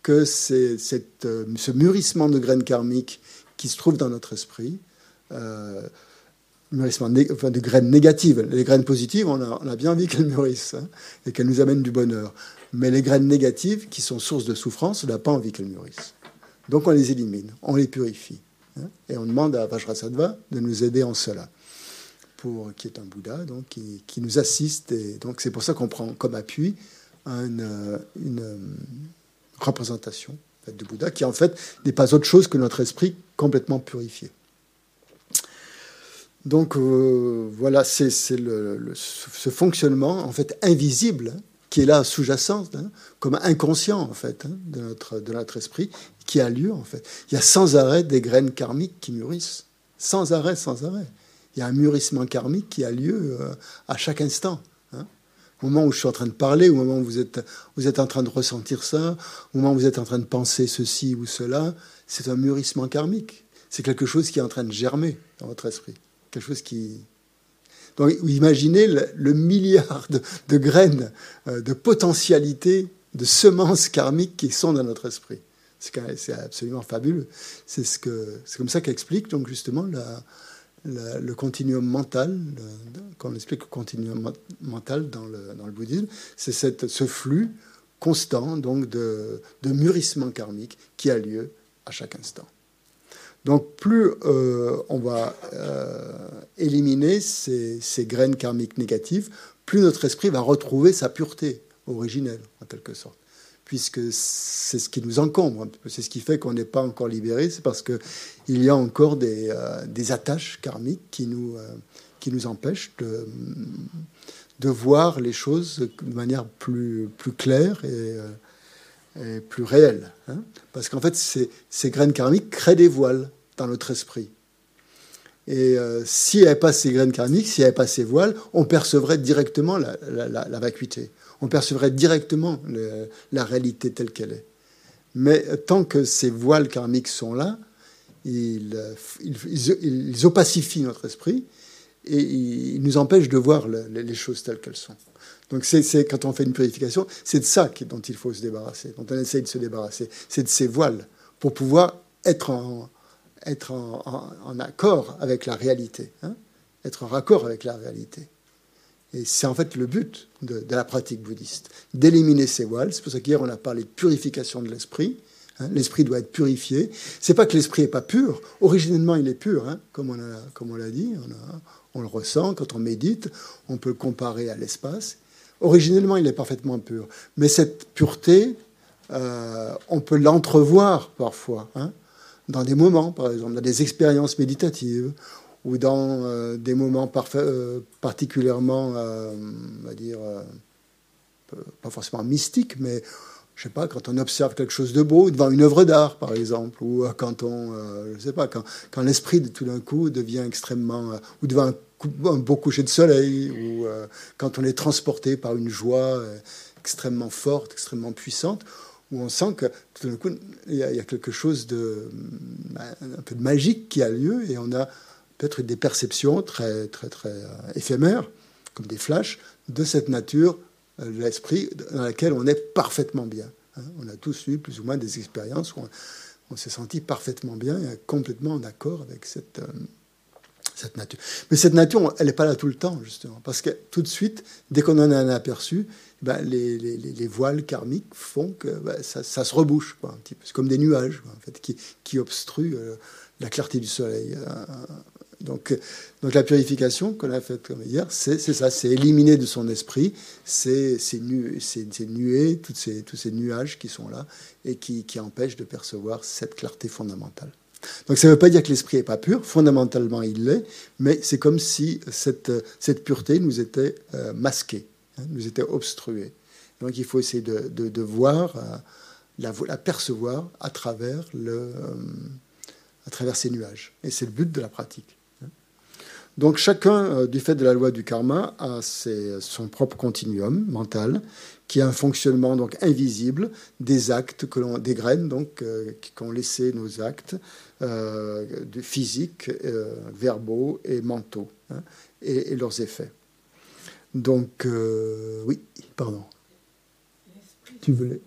que cette, euh, ce mûrissement de graines karmiques qui se trouve dans notre esprit, euh, mûrissement de graines négatives. Les graines positives, on a, bien envie qu'elles mûrissent hein, et qu'elles nous amènent du bonheur. Mais les graines négatives, qui sont source de souffrance, on n'a pas envie qu'elles mûrissent. Donc on les élimine, on les purifie. Hein, et on demande à Vajrasattva de nous aider en cela, pour, qui est un Bouddha, donc, qui, nous assiste. Et donc c'est pour ça qu'on prend comme appui une, une représentation de Bouddha, qui en fait n'est pas autre chose que notre esprit complètement purifié. Donc euh, voilà, c'est ce fonctionnement en fait invisible qui est là sous-jacent, hein, comme inconscient en fait hein, de, notre, de notre esprit, qui a lieu en fait. Il y a sans arrêt des graines karmiques qui mûrissent, sans arrêt, sans arrêt. Il y a un mûrissement karmique qui a lieu euh, à chaque instant. Hein. Au moment où je suis en train de parler, au moment où vous êtes, vous êtes en train de ressentir ça, au moment où vous êtes en train de penser ceci ou cela, c'est un mûrissement karmique. C'est quelque chose qui est en train de germer dans votre esprit quelque chose qui... Donc imaginez le, milliard de, graines, euh, de potentialités, de semences karmiques qui sont dans notre esprit. C'est absolument fabuleux. C'est ce c'est comme ça qu'explique justement le continuum mental, quand on explique le continuum mental dans le, bouddhisme, c'est ce flux constant donc de mûrissement karmique qui a lieu à chaque instant. Donc plus euh, on va euh, éliminer ces, graines karmiques négatives, plus notre esprit va retrouver sa pureté originelle, en quelque sorte. Puisque c'est ce qui nous encombre, c'est ce qui fait qu'on n'est pas encore libéré, c'est parce qu'il y a encore des, euh, des, attaches karmiques qui nous, qui nous empêchent de, de voir les choses de manière plus, plus claire et plus réelle. Hein. Parce qu'en fait, ces, graines karmiques créent des voiles dans notre esprit. Et euh, si n'y avait pas ces graines karmiques, s'il n'y avait pas ces voiles, on percevrait directement la, la, vacuité. On percevrait directement la réalité telle qu'elle est. Mais tant que ces voiles karmiques sont là, ils, ils, ils, opacifient notre esprit et ils nous empêchent de voir les choses telles qu'elles sont. Donc c'est quand on fait une purification, c'est de ça dont il faut se débarrasser, dont on essaye de se débarrasser. C'est de ces voiles pour pouvoir être en, accord avec la réalité, hein, être en raccord avec la réalité. Et c'est en fait le but de, la pratique bouddhiste, d'éliminer ces voiles. C'est pour ça qu'hier on a parlé de purification de l'esprit. Hein. l'esprit doit être purifié. C'est pas que l'esprit est pas pur. Originellement, il est pur, hein, comme on comme on l'a dit. On, on, le ressent quand on médite. On peut le comparer à l'espace. Originellement, il est parfaitement pur. Mais cette pureté, euh, on peut l'entrevoir parfois, hein, dans des moments, par exemple, dans des expériences méditatives ou dans euh, des moments euh, particulièrement, on va dire, pas forcément mystiques, mais je sais pas, quand on observe quelque chose de beau devant une œuvre d'art, par exemple, ou quand on, je sais pas, quand, quand l'esprit tout d'un coup devient extrêmement, ou devant un, un, beau coucher de soleil, ou quand on est transporté par une joie extrêmement forte, extrêmement puissante, où on sent que tout d'un coup, il y, a quelque chose de un peu de magique qui a lieu et on a peut-être des perceptions très, très, très euh, éphémères, comme des flashs, de cette nature de euh, l'esprit dans laquelle on est parfaitement bien. Hein. On a tous eu plus ou moins des expériences où on, s'est senti parfaitement bien et complètement en accord avec cette, euh, nature. Mais cette nature, elle n'est pas là tout le temps, justement, parce que tout de suite, dès qu'on en a un aperçu, ben, les, les, les, voiles karmiques font que ben, ça, se rebouche, un petit peu. C'est comme des nuages, en fait, qui, obstruent euh, la clarté du soleil. Euh, donc, donc la purification qu'on a faite hier, c'est ça, c'est éliminer de son esprit ces, ces, nu, ces, ces, nuées, tous ces nuages qui sont là et qui empêchent de percevoir cette clarté fondamentale. Donc ça ne veut pas dire que l'esprit n'est pas pur, fondamentalement il l'est, mais c'est comme si cette, cette pureté nous était euh, masquée. Hein, nous était obstrué. Donc il faut essayer de, de, voir, euh, la, percevoir à travers, le, euh, à travers ces nuages. Et c'est le but de la pratique. Hein. Donc chacun, euh, du fait de la loi du karma, a ses, son propre continuum mental, qui a un fonctionnement donc invisible des actes que l'on, des graines donc qui ont laissé nos actes euh, physiques, verbaux et mentaux, hein, et, leurs effets. Donc, euh, oui, pardon. Tu voulais?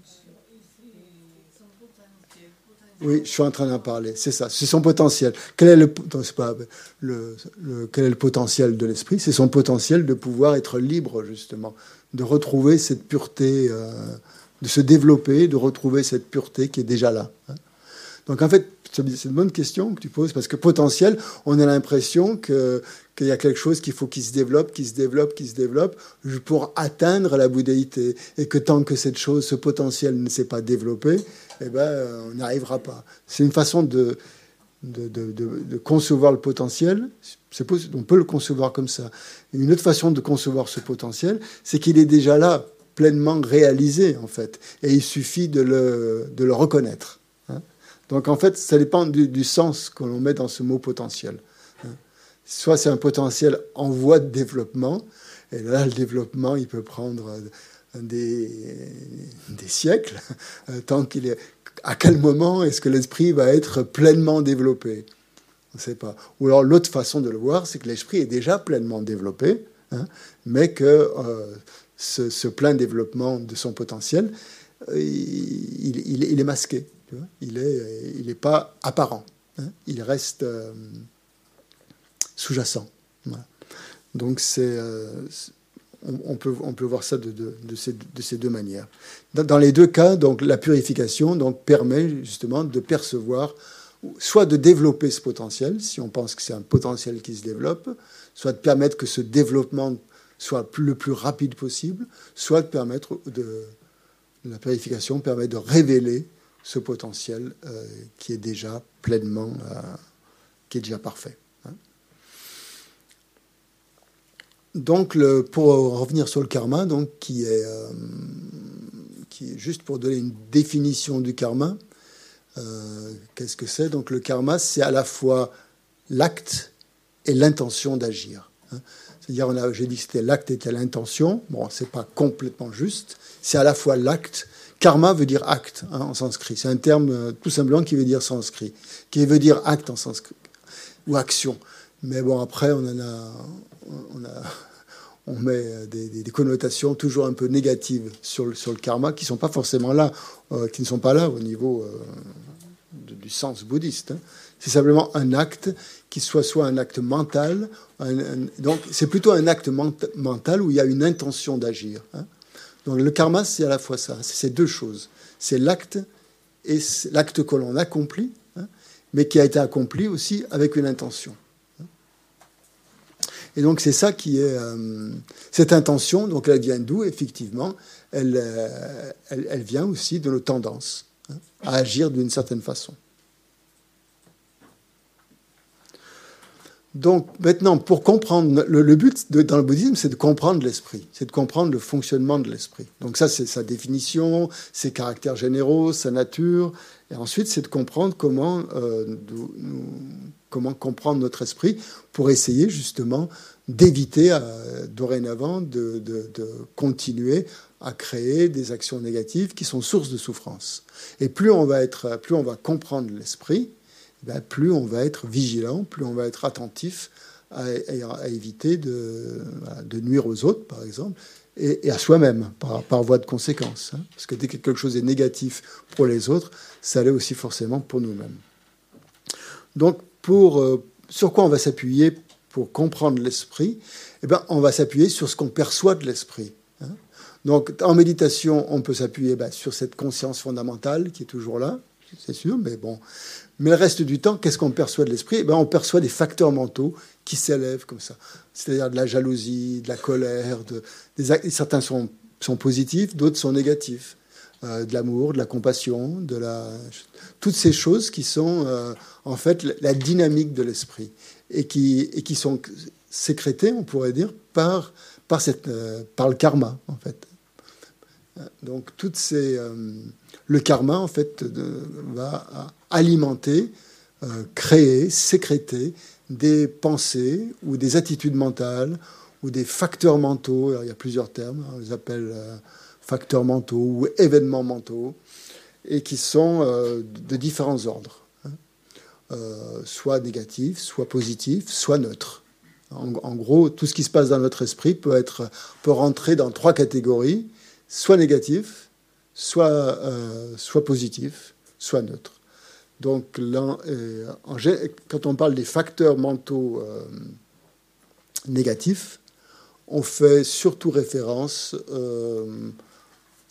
Oui, je suis en train d'en parler. C'est ça, c'est son potentiel. Quel est le, pas, le, quel est le potentiel de l'esprit? C'est son potentiel de pouvoir être libre, justement, de retrouver cette pureté, euh, de se développer, de retrouver cette pureté qui est déjà là. Hein. Donc, en fait, c'est une bonne question que tu poses, parce que potentiel, on a l'impression que qu'il y a quelque chose qu'il faut qui se développe, qui se développe, qui se développe pour atteindre la bouddhéité. Et que tant que cette chose, ce potentiel ne s'est pas développé, eh ben, on n'y arrivera pas. C'est une façon de, de, de, de, concevoir le potentiel. On peut le concevoir comme ça. Une autre façon de concevoir ce potentiel, c'est qu'il est déjà là, pleinement réalisé, en fait. Et il suffit de le, de le reconnaître. Donc, en fait, ça dépend du, sens que l'on met dans ce mot potentiel. Soit c'est un potentiel en voie de développement, et là, le développement, il peut prendre des, siècles, euh, tant qu'il est. À quel moment est-ce que l'esprit va être pleinement développé? On ne sait pas. Ou alors l'autre façon de le voir, c'est que l'esprit est déjà pleinement développé, hein, mais que euh, ce, plein développement de son potentiel, euh, il, est masqué. Il n'est pas apparent. Hein. il reste sous-jacent. Donc c'est, euh, on, peut, on peut voir ça de, ces, de ces, deux manières. Dans, les deux cas, donc la purification donc, permet justement de percevoir, soit de développer ce potentiel, si on pense que c'est un potentiel qui se développe, soit de permettre que ce développement soit le plus rapide possible, soit de permettre de la purification permet de révéler ce potentiel euh, qui est déjà pleinement, euh, qui est déjà parfait. Donc, le, pour revenir sur le karma, donc, qui, est, euh, qui est juste pour donner une définition du karma, qu'est-ce que c'est? Donc, le karma, c'est à la fois l'acte et l'intention d'agir. Hein. C'est-à-dire, j'ai dit que c'était l'acte et l'intention. Bon, c'est pas complètement juste. C'est à la fois l'acte. Karma veut dire acte hein, en sanskrit. C'est un terme euh, tout simplement qui veut dire sanskrit, qui veut dire acte en sanskrit ou action. Mais bon, après, on en a, on, a, on met des, connotations toujours un peu négatives sur le, sur le karma qui sont pas forcément là, euh, qui ne sont pas là au niveau euh, du sens bouddhiste. Hein. C'est simplement un acte qui soit soit un acte mental. donc, c'est plutôt un acte mental où il y a une intention d'agir. Hein. Donc, le karma, c'est à la fois ça. C'est ces deux choses. C'est l'acte et l'acte que l'on accomplit, hein, mais qui a été accompli aussi avec une intention. Et donc c'est ça qui est euh, cette intention. Donc elle vient d'où Effectivement, elle, euh, vient aussi de nos tendances hein, à agir d'une certaine façon. Donc maintenant, pour comprendre, le, but dans le bouddhisme, c'est de comprendre l'esprit, c'est de comprendre le fonctionnement de l'esprit. Donc ça, c'est sa définition, ses caractères généraux, sa nature, et ensuite, c'est de comprendre comment, euh, comment comprendre notre esprit pour essayer justement d'éviter euh, dorénavant de, continuer à créer des actions négatives qui sont source de souffrance. Et plus on va, être, plus on va comprendre l'esprit, ben, plus on va être vigilant, plus on va être attentif à, éviter de, nuire aux autres, par exemple, et, à soi-même, par, voie de conséquence. Hein. Parce que dès que quelque chose est négatif pour les autres, ça l'est aussi forcément pour nous-mêmes. Donc, euh, sur quoi on va s'appuyer pour comprendre l'esprit? Eh ben, On va s'appuyer sur ce qu'on perçoit de l'esprit. Hein. Donc, en méditation, on peut s'appuyer ben, sur cette conscience fondamentale qui est toujours là, c'est sûr, mais bon. Mais le reste du temps, qu'est-ce qu'on perçoit de l'esprit? Eh ben, On perçoit des facteurs mentaux qui s'élèvent comme ça. C'est-à-dire de la jalousie, de la colère. Certains sont, sont positifs, d'autres sont négatifs. Euh, de l'amour, de la compassion, de la... toutes ces choses qui sont euh, en fait la dynamique de l'esprit et qui, et qui sont sécrétées, on pourrait dire, par, par, cette, euh, par le karma, en fait. Donc, toutes ces, le karma, en fait, va alimenter, créer, sécréter des pensées ou des attitudes mentales ou des facteurs mentaux. il y a plusieurs termes, on les appelle facteurs mentaux ou événements mentaux, et qui sont euh, de différents ordres, hein. euh, soit négatifs, soit positifs, soit neutres. En, gros, tout ce qui se passe dans notre esprit peut, être, peut rentrer dans trois catégories, soit négatif, soit, euh, soit positif, soit neutre. Donc, quand on parle des facteurs mentaux négatifs, on fait surtout référence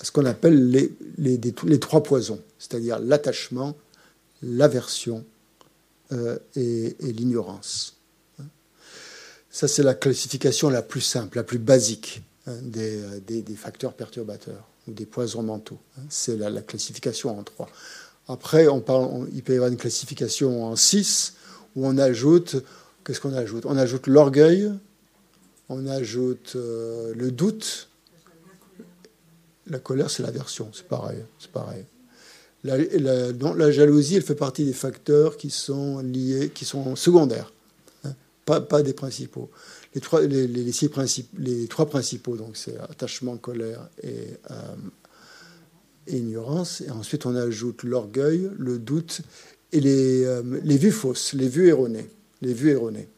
ce qu'on appelle les, trois poisons, c'est-à-dire l'attachement, l'aversion euh, et, l'ignorance. Ça, c'est la classification la plus simple, la plus basique hein, des, facteurs perturbateurs ou des poisons mentaux. Hein. C'est la, classification en trois. Après, on parle, il peut y avoir une classification en six où on ajoute, qu'est-ce qu'on ajoute? On ajoute l'orgueil, on ajoute euh, le doute, la colère, c'est l'aversion, c'est pareil. C'est pareil. La, jalousie, elle fait partie des facteurs qui sont liés, qui sont secondaires, hein, pas, pas, des principaux. Les trois, les, les, les trois principaux, donc c'est attachement, colère et, euh, ignorance. Et ensuite, on ajoute l'orgueil, le doute et les, euh, les vues fausses, les vues erronées. Les vues erronées.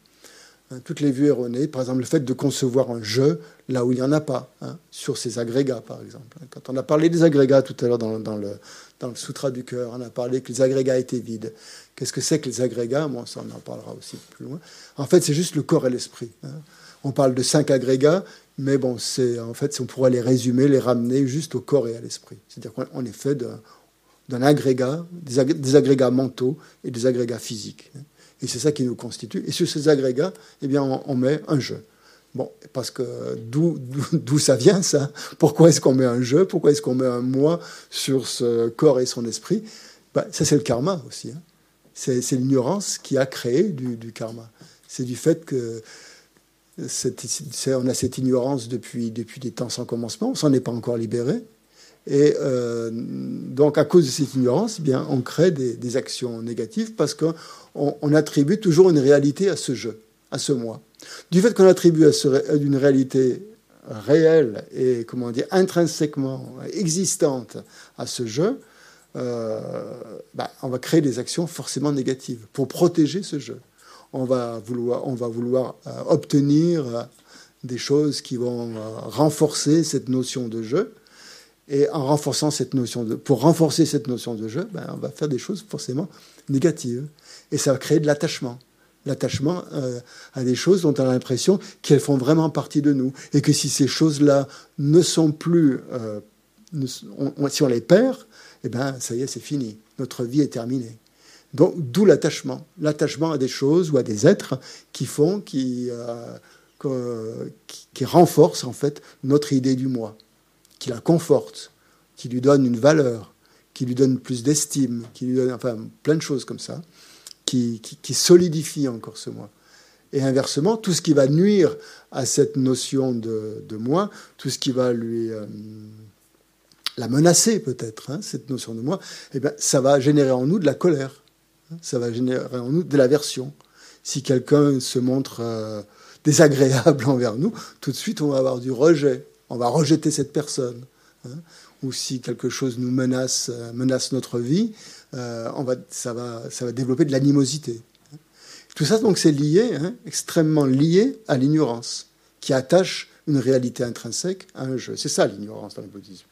Hein, toutes les vues erronées, par exemple le fait de concevoir un jeu là où il n'y en a pas, hein, sur ces agrégats par exemple. Quand on a parlé des agrégats tout à l'heure dans, le, dans le du cœur, on a parlé que les agrégats étaient vides. Qu'est-ce que c'est que les agrégats? Moi, on en parlera aussi plus loin. En fait, c'est juste le corps et l'esprit. Hein. On parle de cinq agrégats, mais bon, en fait, on pourrait les résumer, les ramener juste au corps et à l'esprit. C'est-à-dire qu'on est fait d'un agrégat, des, agrégats mentaux et des agrégats physiques. Et c'est ça qui nous constitue. Et sur ces agrégats, eh bien, on, met un jeu. Bon, parce que d'où ça vient ça? Pourquoi est-ce qu'on met un jeu? Pourquoi est-ce qu'on met un moi sur ce corps et son esprit? Bah, Ça, c'est le karma aussi. Hein. C'est l'ignorance qui a créé du, karma. C'est du fait que on a cette ignorance depuis, depuis des temps sans commencement, on s'en est pas encore libéré. Et euh, donc, à cause de cette ignorance, eh bien, on crée des, actions négatives parce qu'on on attribue toujours une réalité à ce jeu, à ce moi. Du fait qu'on attribue à, une réalité réelle et comment dire intrinsèquement existante à ce jeu, euh, bah, on va créer des actions forcément négatives pour protéger ce jeu. On va vouloir, on va vouloir euh, obtenir des choses qui vont renforcer cette notion de jeu Et en renforçant cette notion de, pour renforcer cette notion de jeu, ben, on va faire des choses forcément négatives. Et ça va créer de l'attachement. L'attachement euh, à des choses dont on a l'impression qu'elles font vraiment partie de nous. Et que si ces choses-là ne sont plus, euh, si on les perd, eh ben, ça y est, c'est fini. Notre vie est terminée. Donc, d'où l'attachement. L'attachement à des choses ou à des êtres qui font, qui, euh, qui, qui renforcent en fait notre idée du moi qui la conforte, qui lui donne une valeur, qui lui donne plus d'estime, qui lui donne enfin plein de choses comme ça, qui, solidifie encore ce moi. Et inversement, tout ce qui va nuire à cette notion de, de moi, tout ce qui va lui euh, la menacer peut-être, hein, cette notion de moi, eh bien, ça va générer en nous de la colère, hein, ça va générer en nous de l'aversion. Si quelqu'un se montre euh, désagréable envers nous, tout de suite on va avoir du rejet, on va rejeter cette personne. Hein. ou si quelque chose nous menace, euh, menace notre vie, euh, on va, ça, va, ça va développer de l'animosité. Tout ça, donc, c'est lié, hein, extrêmement lié à l'ignorance, qui attache une réalité intrinsèque à un jeu. C'est ça l'ignorance dans le bouddhisme.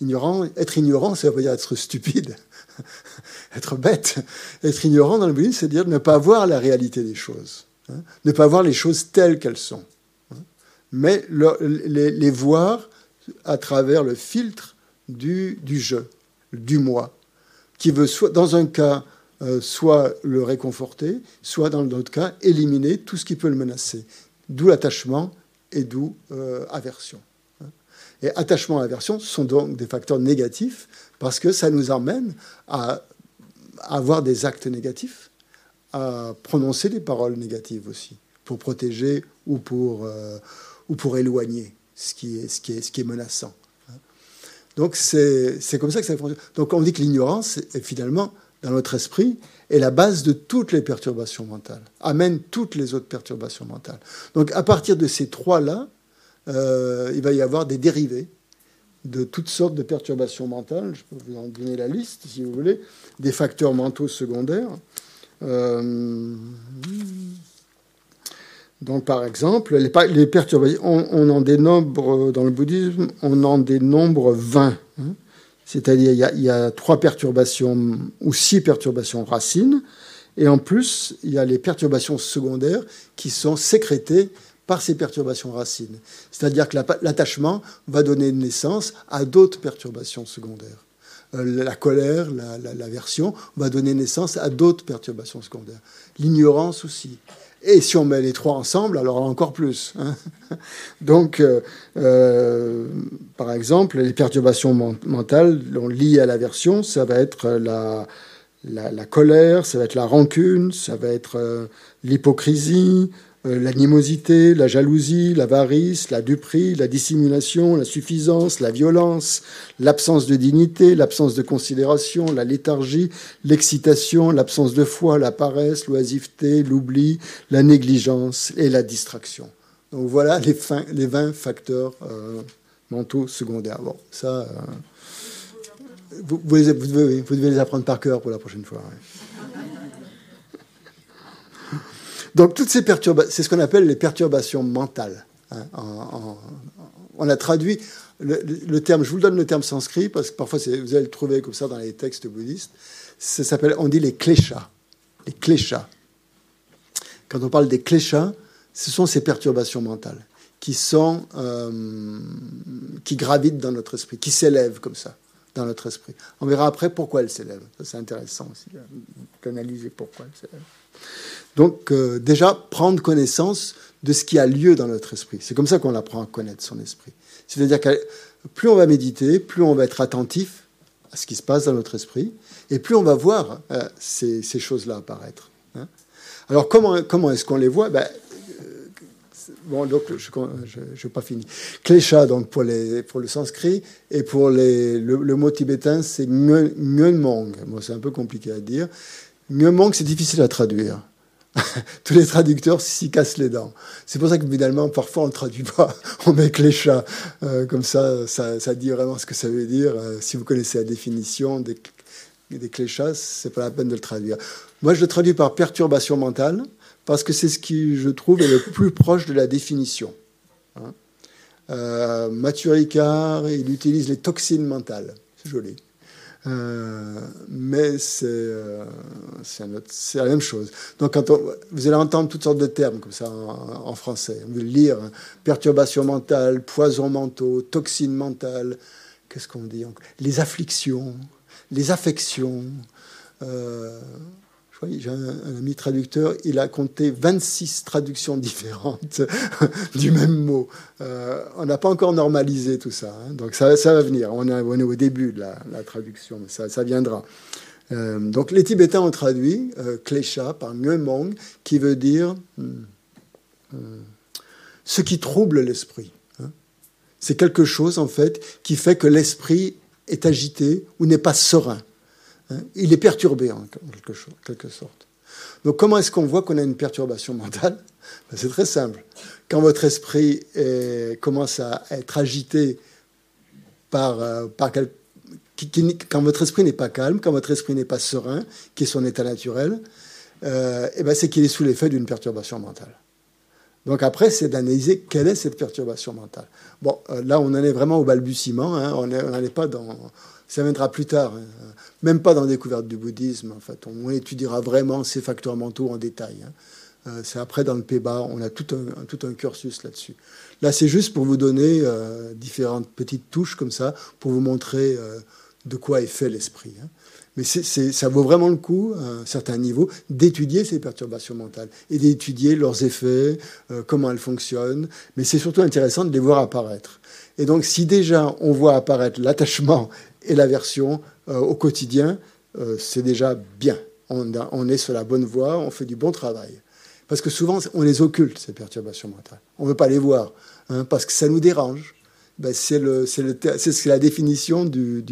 Ignorant, être ignorant, ça veut pas dire être stupide, être bête. Être ignorant dans le bouddhisme, c'est dire ne pas voir la réalité des choses, hein. ne pas voir les choses telles qu'elles sont mais les, voir à travers le filtre du, jeu, du moi, qui veut soit, dans un cas euh, soit le réconforter, soit dans l'autre cas éliminer tout ce qui peut le menacer. D'où l'attachement et d'où euh, aversion. Et attachement et aversion sont donc des facteurs négatifs parce que ça nous emmène à avoir des actes négatifs, à prononcer des paroles négatives aussi, pour protéger ou pour, euh, éloigner ce qui est menaçant. Donc c'est comme ça que ça fonctionne. Donc on dit que l'ignorance, est finalement, dans notre esprit, est la base de toutes les perturbations mentales, amène toutes les autres perturbations mentales. Donc à partir de ces trois-là, euh, il va y avoir des dérivés de toutes sortes de perturbations mentales. Je peux vous en donner la liste, si vous voulez, des facteurs mentaux secondaires. Euh, donc, par exemple, les, perturbations, on, en dénombre, dans le bouddhisme, on en dénombre 20. Hein. C'est-à-dire, il, y, a, trois perturbations ou six perturbations racines. Et en plus, il y a les perturbations secondaires qui sont sécrétées par ces perturbations racines. C'est-à-dire que l'attachement va donner naissance à d'autres perturbations secondaires. Euh, la colère, l'aversion va donner naissance à d'autres perturbations secondaires. L'ignorance aussi. Et si on met les trois ensemble, alors encore plus. Hein. Donc, euh, euh, par exemple, les perturbations mentales liées à l'aversion, ça va être la, la, colère, ça va être la rancune, ça va être euh, l'hypocrisie, euh, l'animosité, la jalousie, l'avarice, la duperie, la dissimulation, la suffisance, la violence, l'absence de dignité, l'absence de considération, la léthargie, l'excitation, l'absence de foi, la paresse, l'oisiveté, l'oubli, la négligence et la distraction. Donc voilà les, les 20 facteurs euh, mentaux secondaires. Ça, euh, vous, devez, les apprendre par cœur pour la prochaine fois. Donc toutes ces perturbations, c'est ce qu'on appelle les perturbations mentales. Hein, on a traduit le, terme, je vous donne le terme sanskrit parce que parfois vous allez le trouver comme ça dans les textes bouddhistes. Ça s'appelle, on dit les kleshas. Les kleshas. Quand on parle des kleshas, ce sont ces perturbations mentales qui sont, euh, qui gravitent dans notre esprit, qui s'élèvent comme ça dans notre esprit. On verra après pourquoi elles s'élèvent. C'est intéressant aussi d'analyser pourquoi elles s'élèvent. Donc euh, déjà, prendre connaissance de ce qui a lieu dans notre esprit. C'est comme ça qu'on apprend à connaître son esprit. C'est-à-dire que plus on va méditer, plus on va être attentif à ce qui se passe dans notre esprit, et plus on va voir euh, ces, choses-là apparaître. Hein. Alors comment, comment est-ce qu'on les voit? Ben, euh, Bon, donc je n'ai pas fini. Klesha, donc pour, les, pour le sanskrit, et pour les, le, mot tibétain, c'est Myeonmong. Bon, c'est un peu compliqué à dire. Myeonmong, c'est difficile à traduire. Tous les traducteurs s'y cassent les dents. C'est pour ça que finalement, parfois, on ne traduit pas. On met que les chats. Euh, comme ça, ça, dit vraiment ce que ça veut dire. Euh, si vous connaissez la définition des, des ce c'est pas la peine de le traduire. Moi, je le traduis par perturbation mentale, parce que c'est ce qui, je trouve, est le plus proche de la définition. Hein. Euh, Mathieu Ricard, il utilise les toxines mentales. C'est joli. Euh, mais c'est euh, la même chose. Donc, quand vous allez entendre toutes sortes de termes comme ça en, français. Vous lire hein, perturbation mentale, poison mentaux, toxines mentales. Qu'est-ce qu'on dit Les afflictions, les affections. Euh, j'ai un, ami traducteur, il a compté 26 traductions différentes du même mot. Euh, on n'a pas encore normalisé tout ça, hein. donc ça, va venir. On est, au début de la, traduction, mais ça, viendra. Euh, donc les Tibétains ont traduit euh, Klesha par Nguemong, qui veut dire hmm, hmm, ce qui trouble l'esprit. Hein. C'est quelque chose, en fait, qui fait que l'esprit est agité ou n'est pas serein. Hein, il est perturbé en quelque, sorte. Donc comment est-ce qu'on voit qu'on a une perturbation mentale? Ben, C'est très simple. Quand votre esprit commence à être agité par, euh, quand votre esprit n'est pas calme, quand votre esprit n'est pas serein, qui est son état naturel, euh, eh ben c'est qu'il est sous l'effet d'une perturbation mentale. Donc après, c'est d'analyser quelle est cette perturbation mentale. Bon, euh, là, on en est vraiment au balbutiement. Hein. on n'en est pas dans ça viendra plus tard, même pas dans la découverte du bouddhisme. En fait, on étudiera vraiment ces facteurs mentaux en détail. Hein. Euh, c'est après dans le PEBA, on a tout un, tout un cursus là-dessus. Là, c'est juste pour vous donner euh, différentes petites touches comme ça, pour vous montrer euh, de quoi est fait l'esprit. Hein. Mais ça vaut vraiment le coup, à un certain niveau, d'étudier ces perturbations mentales et d'étudier leurs effets, comment elles fonctionnent. Mais c'est surtout intéressant de les voir apparaître. Et donc, si déjà on voit apparaître l'attachement et l'aversion euh, au quotidien, euh, c'est déjà bien. On, est sur la bonne voie, on fait du bon travail. Parce que souvent, on les occulte, ces perturbations mentales. On ne veut pas les voir, hein, parce que ça nous dérange. Ben, c'est la définition du,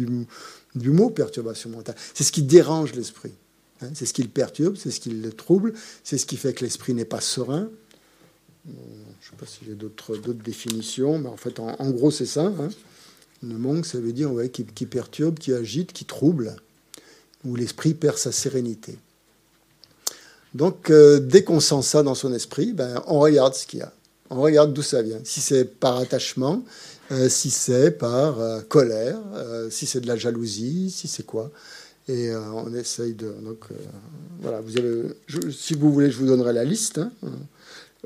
mot perturbation mentale. C'est ce qui dérange l'esprit. Hein. c'est ce qui le perturbe, c'est ce qui le trouble, c'est ce qui fait que l'esprit n'est pas serein. Je ne sais pas si j'ai d'autres définitions, mais en fait, en, gros, c'est ça. Hein. Manque, ça veut dire ouais, qui, perturbe, qui agite, qui trouble, où l'esprit perd sa sérénité. Donc, euh, dès qu'on sent ça dans son esprit, ben, on regarde ce qu'il y a. On regarde d'où ça vient. Si c'est par attachement, euh, si c'est par euh, colère, si c'est de la jalousie, si c'est quoi. Et on essaye de. Donc, voilà, si vous voulez, je vous donnerai la liste. Hein.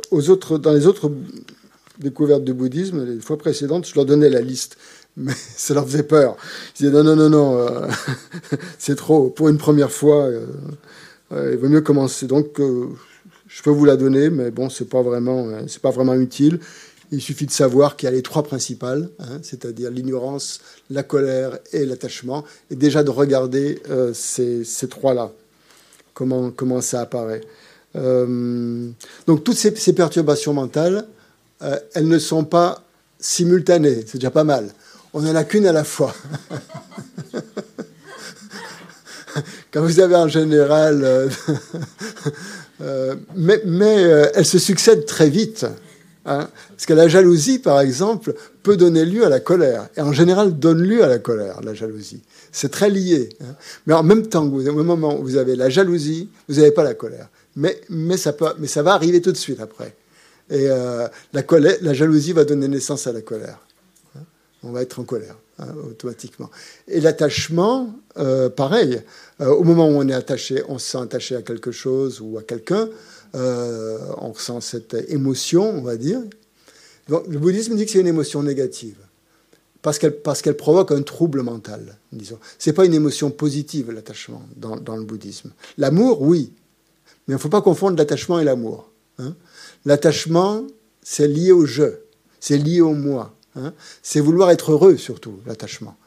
Aux autres, dans les autres découvertes du bouddhisme, les fois précédentes, je leur donnais la liste mais ça leur faisait peur. Ils disaient non, non, non, non, euh, c'est trop. Pour une première fois, euh, il vaut mieux commencer. Donc, euh, je peux vous la donner, mais bon, c'est pas vraiment, c'est pas vraiment utile. Il suffit de savoir qu'il y a les trois principales, hein, c'est-à-dire l'ignorance, la colère et l'attachement, et déjà de regarder ces, ces trois-là, comment, comment ça apparaît. donc toutes ces, ces perturbations mentales, elles ne sont pas simultanées, c'est déjà pas mal on n'en a qu'une à la fois. Quand vous avez en général... Euh, euh, mais, euh, elle se succède très vite. Hein. parce que la jalousie, par exemple, peut donner lieu à la colère. Et en général, donne lieu à la colère, la jalousie. C'est très lié. Hein. Mais en même temps, au moment où vous avez la jalousie, vous n'avez pas la colère. Mais ça va arriver tout de suite après. Et la, colère, la jalousie va donner naissance à la colère on va être en colère hein, automatiquement. Et l'attachement, euh, pareil. Euh, au moment où on est attaché, on se sent attaché à quelque chose ou à quelqu'un, euh, on ressent cette émotion, on va dire. le bouddhisme dit que c'est une émotion négative parce qu'elle provoque un trouble mental. Disons, c'est pas une émotion positive l'attachement dans, dans, le bouddhisme. L'amour, oui, mais il ne faut pas confondre l'attachement et l'amour. Hein. L'attachement, c'est lié au je, c'est lié au moi. Hein. c'est vouloir être heureux, surtout, l'attachement.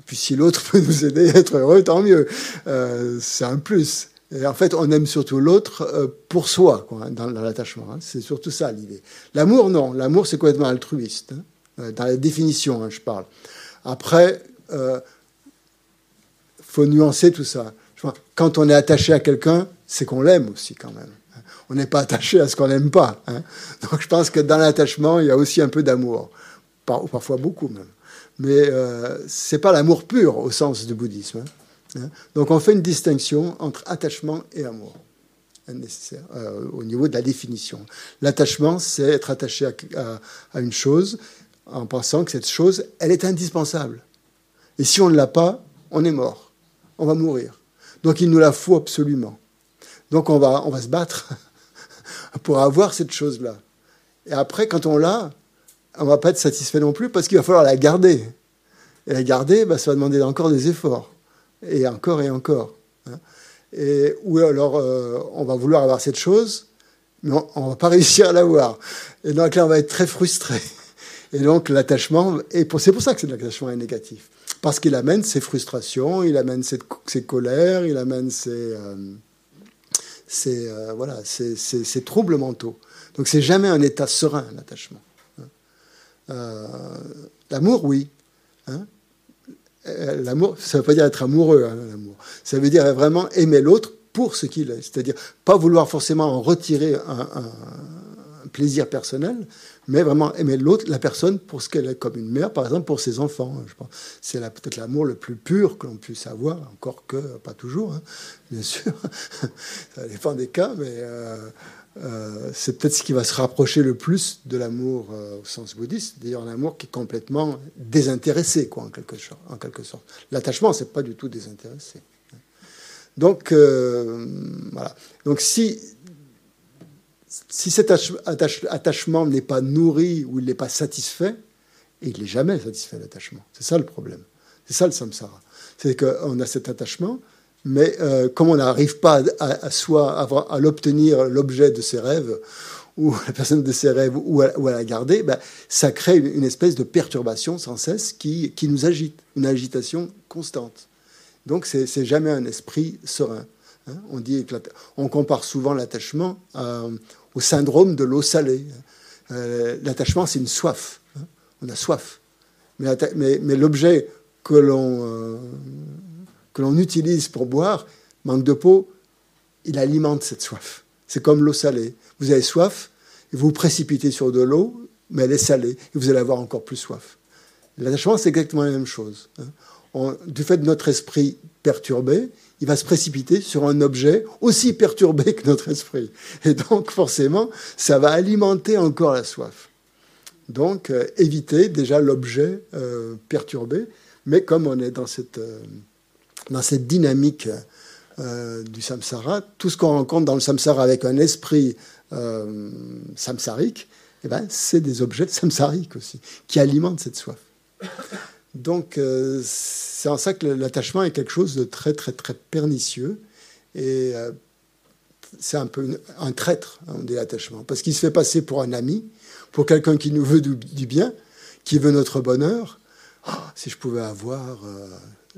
Et puis si l'autre peut nous aider à être heureux, tant mieux. Euh, c'est un plus. Et en fait, on aime surtout l'autre euh, pour soi, quoi, dans, l'attachement. Hein. C'est surtout ça l'idée. L'amour, non. L'amour, c'est complètement altruiste. Hein. Euh, dans la définition, je parle. Après, il faut nuancer tout ça. Quand on est attaché à quelqu'un, c'est qu'on l'aime aussi, quand même. On n'est pas attaché à ce qu'on n'aime pas. Donc je pense que dans l'attachement, il y a aussi un peu d'amour parfois beaucoup même. Mais euh, c'est pas l'amour pur au sens du bouddhisme. Hein. Hein? Donc on fait une distinction entre attachement et amour, nécessaire, euh, au niveau de la définition. L'attachement, c'est être attaché à, une chose en pensant que cette chose, elle est indispensable. Et si on ne l'a pas, on est mort, on va mourir. Donc il nous la faut absolument. Donc on va, on va se battre pour avoir cette chose-là. Et après, quand on l'a, on ne va pas être satisfait non plus parce qu'il va falloir la garder. Et la garder, bah, ça va demander encore des efforts. Et encore et encore. Hein. Et, ou alors, euh, on va vouloir avoir cette chose, mais on ne va pas réussir à l'avoir. Et donc là, on va être très frustré. Et donc l'attachement, c'est pour ça que l'attachement est négatif. Parce qu'il amène ses frustrations, il amène ses, ses colères, il amène ses, euh, euh, voilà, ses, troubles mentaux. Donc c'est jamais un état serein, l'attachement. Euh, l'amour, oui. Hein. l'amour, ça ne veut pas dire être amoureux, hein, l'amour. Ça veut dire vraiment aimer l'autre pour ce qu'il est. C'est-à-dire pas vouloir forcément en retirer un, un plaisir personnel, mais vraiment aimer l'autre, la personne pour ce qu'elle est, comme une mère, par exemple, pour ses enfants. Je pense. C'est peut-être l'amour le plus pur que l'on puisse avoir, encore que pas toujours, hein, bien sûr. Ça dépend des cas, mais euh, euh, c'est peut-être ce qui va se rapprocher le plus de l'amour euh, au sens bouddhiste, d'ailleurs un amour qui est complètement désintéressé, quoi, en quelque, sorte. En quelque sorte. L'attachement, c'est pas du tout désintéressé. Donc, voilà. Donc, si si cet attachement n'est pas nourri ou il n'est pas satisfait, et il n'est jamais satisfait l'attachement. C'est ça le problème. C'est ça le samsara. C'est qu'on a cet attachement, mais euh, comme on n'arrive pas à, soit à, l'obtenir l'objet de ses rêves, ou la personne de ses rêves, ou à, la garder, ben, ça crée une, espèce de perturbation sans cesse qui, qui nous agite, une agitation constante. Donc c'est jamais un esprit serein. Hein. On, dit on compare souvent l'attachement au syndrome de l'eau salée. Euh, l'attachement, c'est une soif. Hein. On a soif. Mais, l'objet que l'on euh, que l'on utilise pour boire, manque de peau, il alimente cette soif. C'est comme l'eau salée. Vous avez soif, vous vous précipitez sur de l'eau, mais elle est salée, et vous allez avoir encore plus soif. L'attachement, c'est exactement la même chose. Hein. du fait de notre esprit perturbé, il va se précipiter sur un objet aussi perturbé que notre esprit. Et donc, forcément, ça va alimenter encore la soif. Donc, euh, éviter déjà l'objet euh, perturbé, mais comme on est dans cette, euh, dans cette dynamique du samsara, tout ce qu'on rencontre dans le samsara avec un esprit samsarique, eh ben, c'est des objets samsariques aussi, qui alimentent cette soif. Donc, euh, c'est en ça que l'attachement est quelque chose de très, très, très pernicieux. Et euh, c'est un peu un traître, hein, on dit l'attachement, parce qu'il se fait passer pour un ami, pour quelqu'un qui nous veut du, bien, qui veut notre bonheur. Ah, si je pouvais avoir euh,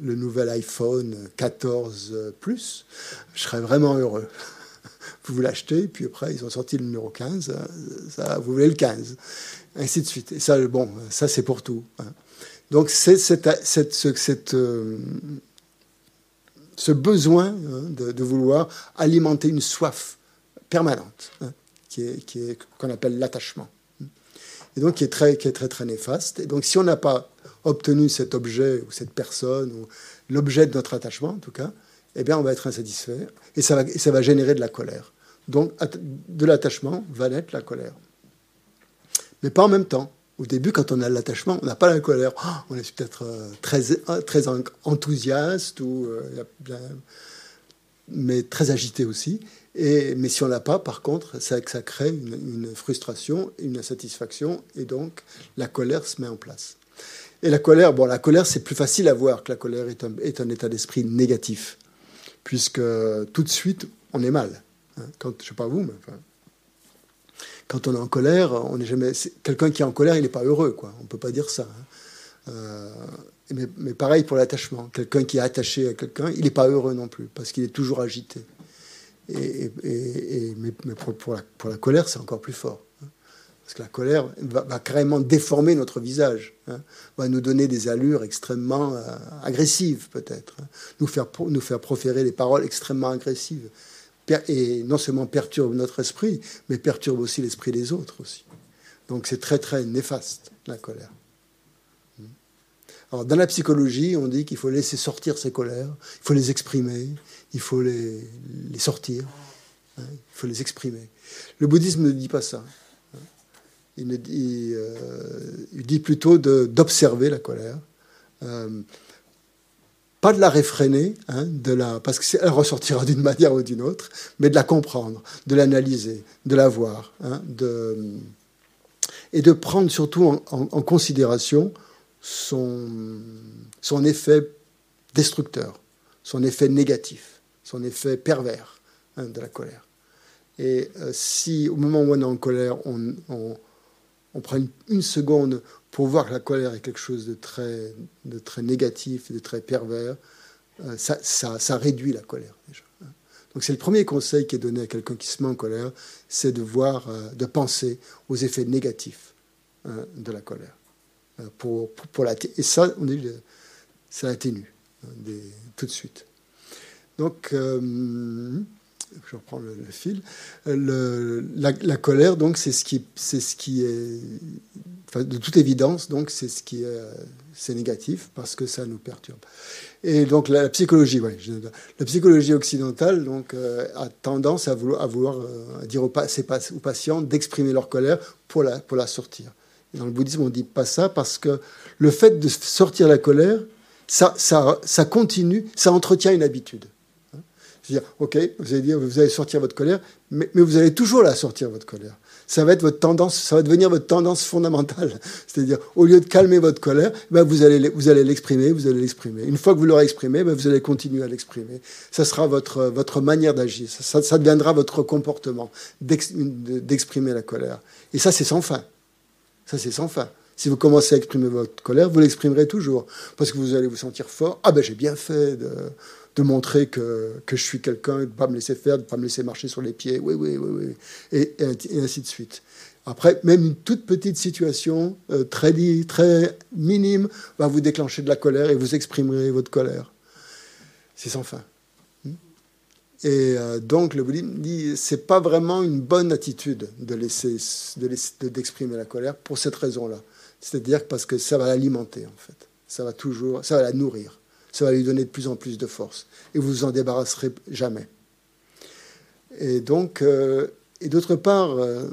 le nouvel iPhone 14 Plus, je serais vraiment heureux. Vous l'achetez, puis après, ils ont sorti le numéro 15, ça, vous voulez le 15, ainsi de suite. Et ça, bon, ça, c'est pour tout. Hein. Donc c'est euh, ce besoin hein, de, vouloir alimenter une soif permanente, hein, qui qu'on appelle l'attachement, et donc qui est très qui est très très néfaste. Et donc si on n'a pas obtenu cet objet ou cette personne ou l'objet de notre attachement en tout cas, eh bien on va être insatisfait et ça va, ça va générer de la colère. Donc de l'attachement va naître la colère, mais pas en même temps. Au début, quand on a l'attachement, on n'a pas la colère. Oh, on est peut-être euh, très, euh, très enthousiaste, ou, euh, mais très agité aussi. Et, mais si on l'a pas, par contre, ça, ça crée une, frustration, une insatisfaction, et donc la colère se met en place. Et la colère, bon, la colère, c'est plus facile à voir que la colère est un, est un état d'esprit négatif, puisque tout de suite, on est mal. Hein. quand, je sais pas vous, mais quand on est en colère, on n'est jamais. Quelqu'un qui est en colère, il n'est pas heureux, quoi. On peut pas dire ça. Hein. Euh, mais, pareil pour l'attachement. Quelqu'un qui est attaché à quelqu'un, il n'est pas heureux non plus, parce qu'il est toujours agité. Et, mais, pour, la, pour, la, colère, c'est encore plus fort. Hein. Parce que la colère va, carrément déformer notre visage, hein. va nous donner des allures extrêmement euh, agressives, peut-être, nous, faire, nous faire proférer des paroles extrêmement agressives et non seulement perturbe notre esprit, mais perturbe aussi l'esprit des autres aussi. Donc c'est très très néfaste, la colère. Alors, dans la psychologie, on dit qu'il faut laisser sortir ces colères, il faut les exprimer, il faut les, sortir, hein, il faut les exprimer. Le bouddhisme ne dit pas ça. Il, dit, il dit plutôt d'observer la colère pas de la réfréner, hein, de la, parce qu'elle ressortira d'une manière ou d'une autre, mais de la comprendre, de l'analyser, de la voir, hein, de, et de prendre surtout en, considération son, son effet destructeur, son effet négatif, son effet pervers hein, de la colère. Et euh, si au moment où on est en colère, on, prend une, seconde pour voir que la colère est quelque chose de très, de très négatif, de très pervers, euh, ça, ça, réduit la colère déjà. Donc c'est le premier conseil qui est donné à quelqu'un qui se met en colère, c'est de voir, euh, de penser aux effets négatifs hein, de la colère. Euh, pour, pour, la, et ça, on dit, ça atténue hein, tout de suite. Donc, je reprends le, fil. Le, la, colère, donc, c'est ce qui, est, de toute évidence, donc, c'est ce qui est, c'est négatif parce que ça nous perturbe. Et donc, la, psychologie, ouais, la psychologie occidentale, donc, euh, a tendance à vouloir, euh, dire aux, aux patients d'exprimer leur colère pour la, pour la sortir. dans le bouddhisme, on ne dit pas ça parce que le fait de sortir la colère, ça continue, ça entretient une habitude. C'est-à-dire, OK, vous allez sortir votre colère, mais, vous allez toujours la sortir, votre colère. Ça va être votre tendance, ça va devenir votre tendance fondamentale. C'est-à-dire, au lieu de calmer votre colère, ben vous allez, l'exprimer, vous allez l'exprimer. Une fois que vous l'aurez exprimé, ben vous allez continuer à l'exprimer. Ça sera votre, votre manière d'agir. Ça, ça, deviendra votre comportement d'exprimer la colère. Et ça, c'est sans fin. Ça, c'est sans fin. Si vous commencez à exprimer votre colère, vous l'exprimerez toujours. Parce que vous allez vous sentir fort. Ah ben j'ai bien fait de de montrer que, que je suis quelqu'un, de ne pas me laisser faire, de ne pas me laisser marcher sur les pieds, oui, oui, oui, oui, et, ainsi de suite. Après, même une toute petite situation, euh, très, très minime, va vous déclencher de la colère et vous exprimerez votre colère. C'est sans fin. Hmm? Et euh, donc, le bouddhisme dit c'est pas vraiment une bonne attitude de laisser, d'exprimer la colère pour cette raison-là. C'est-à-dire parce que ça va l'alimenter, en fait. Ça va toujours, ça va la nourrir ça va lui donner de plus en plus de force. Et vous vous en débarrasserez jamais. Et donc, euh, et d'autre part, euh,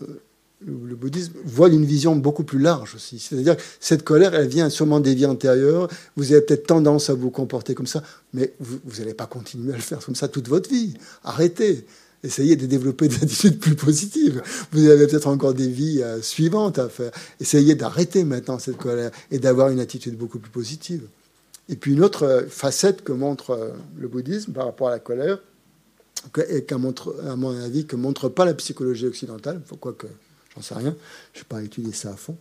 le, bouddhisme voit une vision beaucoup plus large aussi. C'est-à-dire que cette colère, elle vient sûrement des vies antérieures. Vous avez peut-être tendance à vous comporter comme ça, mais vous n'allez pas continuer à le faire comme ça toute votre vie. Arrêtez. Essayez de développer des attitudes plus positives. Vous avez peut-être encore des vies euh, suivantes à faire. Essayez d'arrêter maintenant cette colère et d'avoir une attitude beaucoup plus positive. Et puis une autre euh, facette que montre euh, le bouddhisme par rapport à la colère, et qu'à mon avis, que montre pas la psychologie occidentale, pourquoi que j'en sais rien, je n'ai pas étudié ça à fond,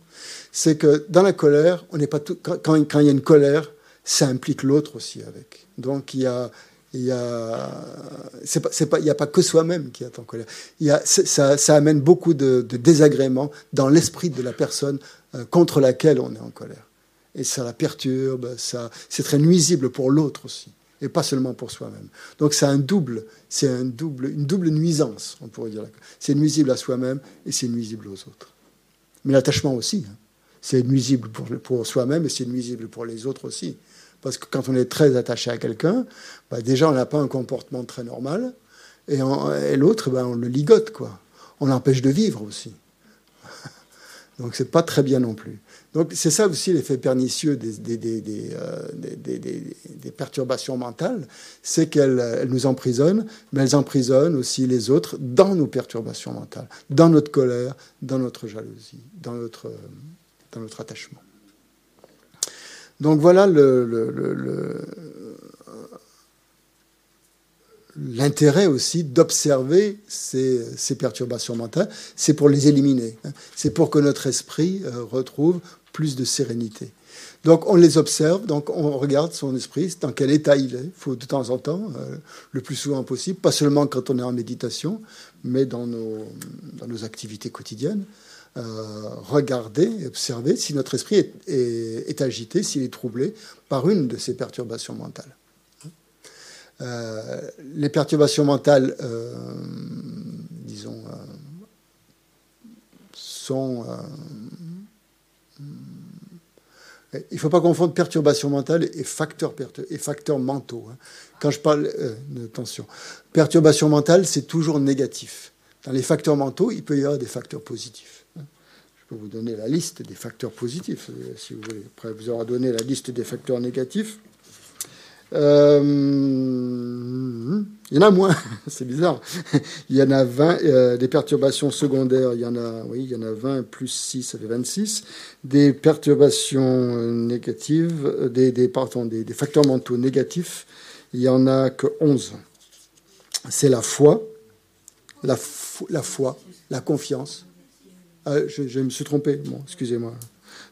c'est que dans la colère, on pas tout, quand, il y a une colère, ça implique l'autre aussi avec. Donc il y a, il y a, c'est pas, pas, il y a pas que soi-même qui est en colère. Il y a, ça, ça, amène beaucoup de, de désagréments dans l'esprit de la personne euh, contre laquelle on est en colère et ça la perturbe, ça, c'est très nuisible pour l'autre aussi, et pas seulement pour soi-même. Donc c'est un double, c'est un double, une double nuisance, on pourrait dire. C'est nuisible à soi-même et c'est nuisible aux autres. Mais l'attachement aussi, hein. c'est nuisible pour, pour soi-même et c'est nuisible pour les autres aussi. Parce que quand on est très attaché à quelqu'un, bah déjà on n'a pas un comportement très normal, et, l'autre, bah on le ligote, quoi. On l'empêche de vivre aussi. Donc c'est pas très bien non plus. Donc c'est ça aussi l'effet pernicieux des, euh, perturbations mentales, c'est qu'elles nous emprisonnent, mais elles emprisonnent aussi les autres dans nos perturbations mentales, dans notre colère, dans notre jalousie, dans notre, notre attachement. Donc voilà l'intérêt aussi d'observer ces, perturbations mentales, c'est pour les éliminer. Hein. C'est pour que notre esprit euh, retrouve plus de sérénité. Donc on les observe, donc on regarde son esprit, dans quel état il est. Il faut de temps en temps, euh, le plus souvent possible, pas seulement quand on est en méditation, mais dans nos, dans nos activités quotidiennes, euh, regarder, observer si notre esprit est, est, agité, s'il est troublé par une de ces perturbations mentales. Euh, les perturbations mentales, disons, sont il ne faut pas confondre perturbation mentale et facteurs, mentaux. Hein. Quand je parle euh, de tension, perturbation mentale, c'est toujours négatif. Dans les facteurs mentaux, il peut y avoir des facteurs positifs. Hein. peux vous donner la liste des facteurs positifs, euh, si vous voulez. Après, vous aura donné la liste des facteurs négatifs. Euh, il y en a moins, c'est bizarre. Il y en a 20, euh, des perturbations secondaires, il y en a, oui, il y en a 20, plus 6, ça fait 26. Des perturbations négatives, des, des, pardon, des, facteurs mentaux négatifs, il y en a que 11. C'est la foi, la, foi, la confiance, ah, je, me suis trompé, bon, excusez-moi.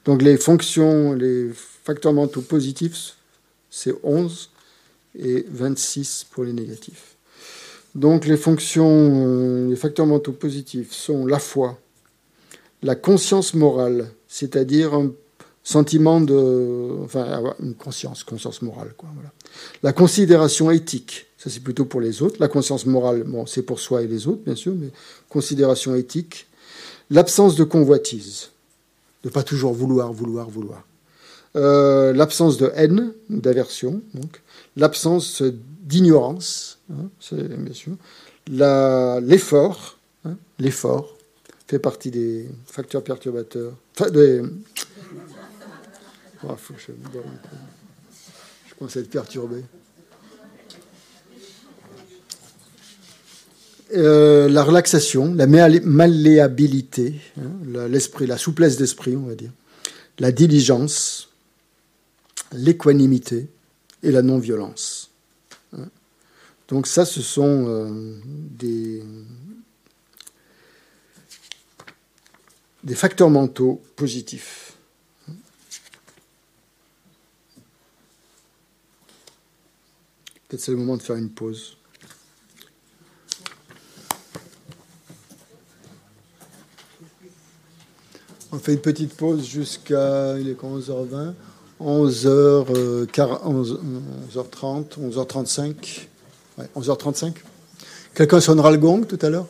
Donc les fonctions, les facteurs mentaux positifs, c'est 11 et 26 pour les négatifs. Donc les fonctions, les facteurs mentaux positifs sont la foi, la conscience morale, c'est-à-dire un sentiment de, enfin une conscience, conscience morale, quoi. La considération éthique, ça c'est plutôt pour les autres. La conscience morale, bon, c'est pour soi et les autres, bien sûr, mais considération éthique, L'absence de convoitise, de pas toujours vouloir, vouloir, vouloir. Euh, l'absence de haine, d'aversion. L'absence d'ignorance, hein, l'effort, hein, l'effort fait partie des facteurs perturbateurs. Que je... je à être perturbé. Euh, la relaxation, la malléabilité, hein, l'esprit, la souplesse d'esprit, on va dire, la diligence, l'équanimité et la non-violence. Donc ça, ce sont euh, des, des facteurs mentaux positifs. Peut-être c'est le moment de faire une pause. On fait une petite pause jusqu'à il est 11h20, 11h, 11h30, 11h35. 11h35. Quelqu'un sonnera le gong tout à l'heure?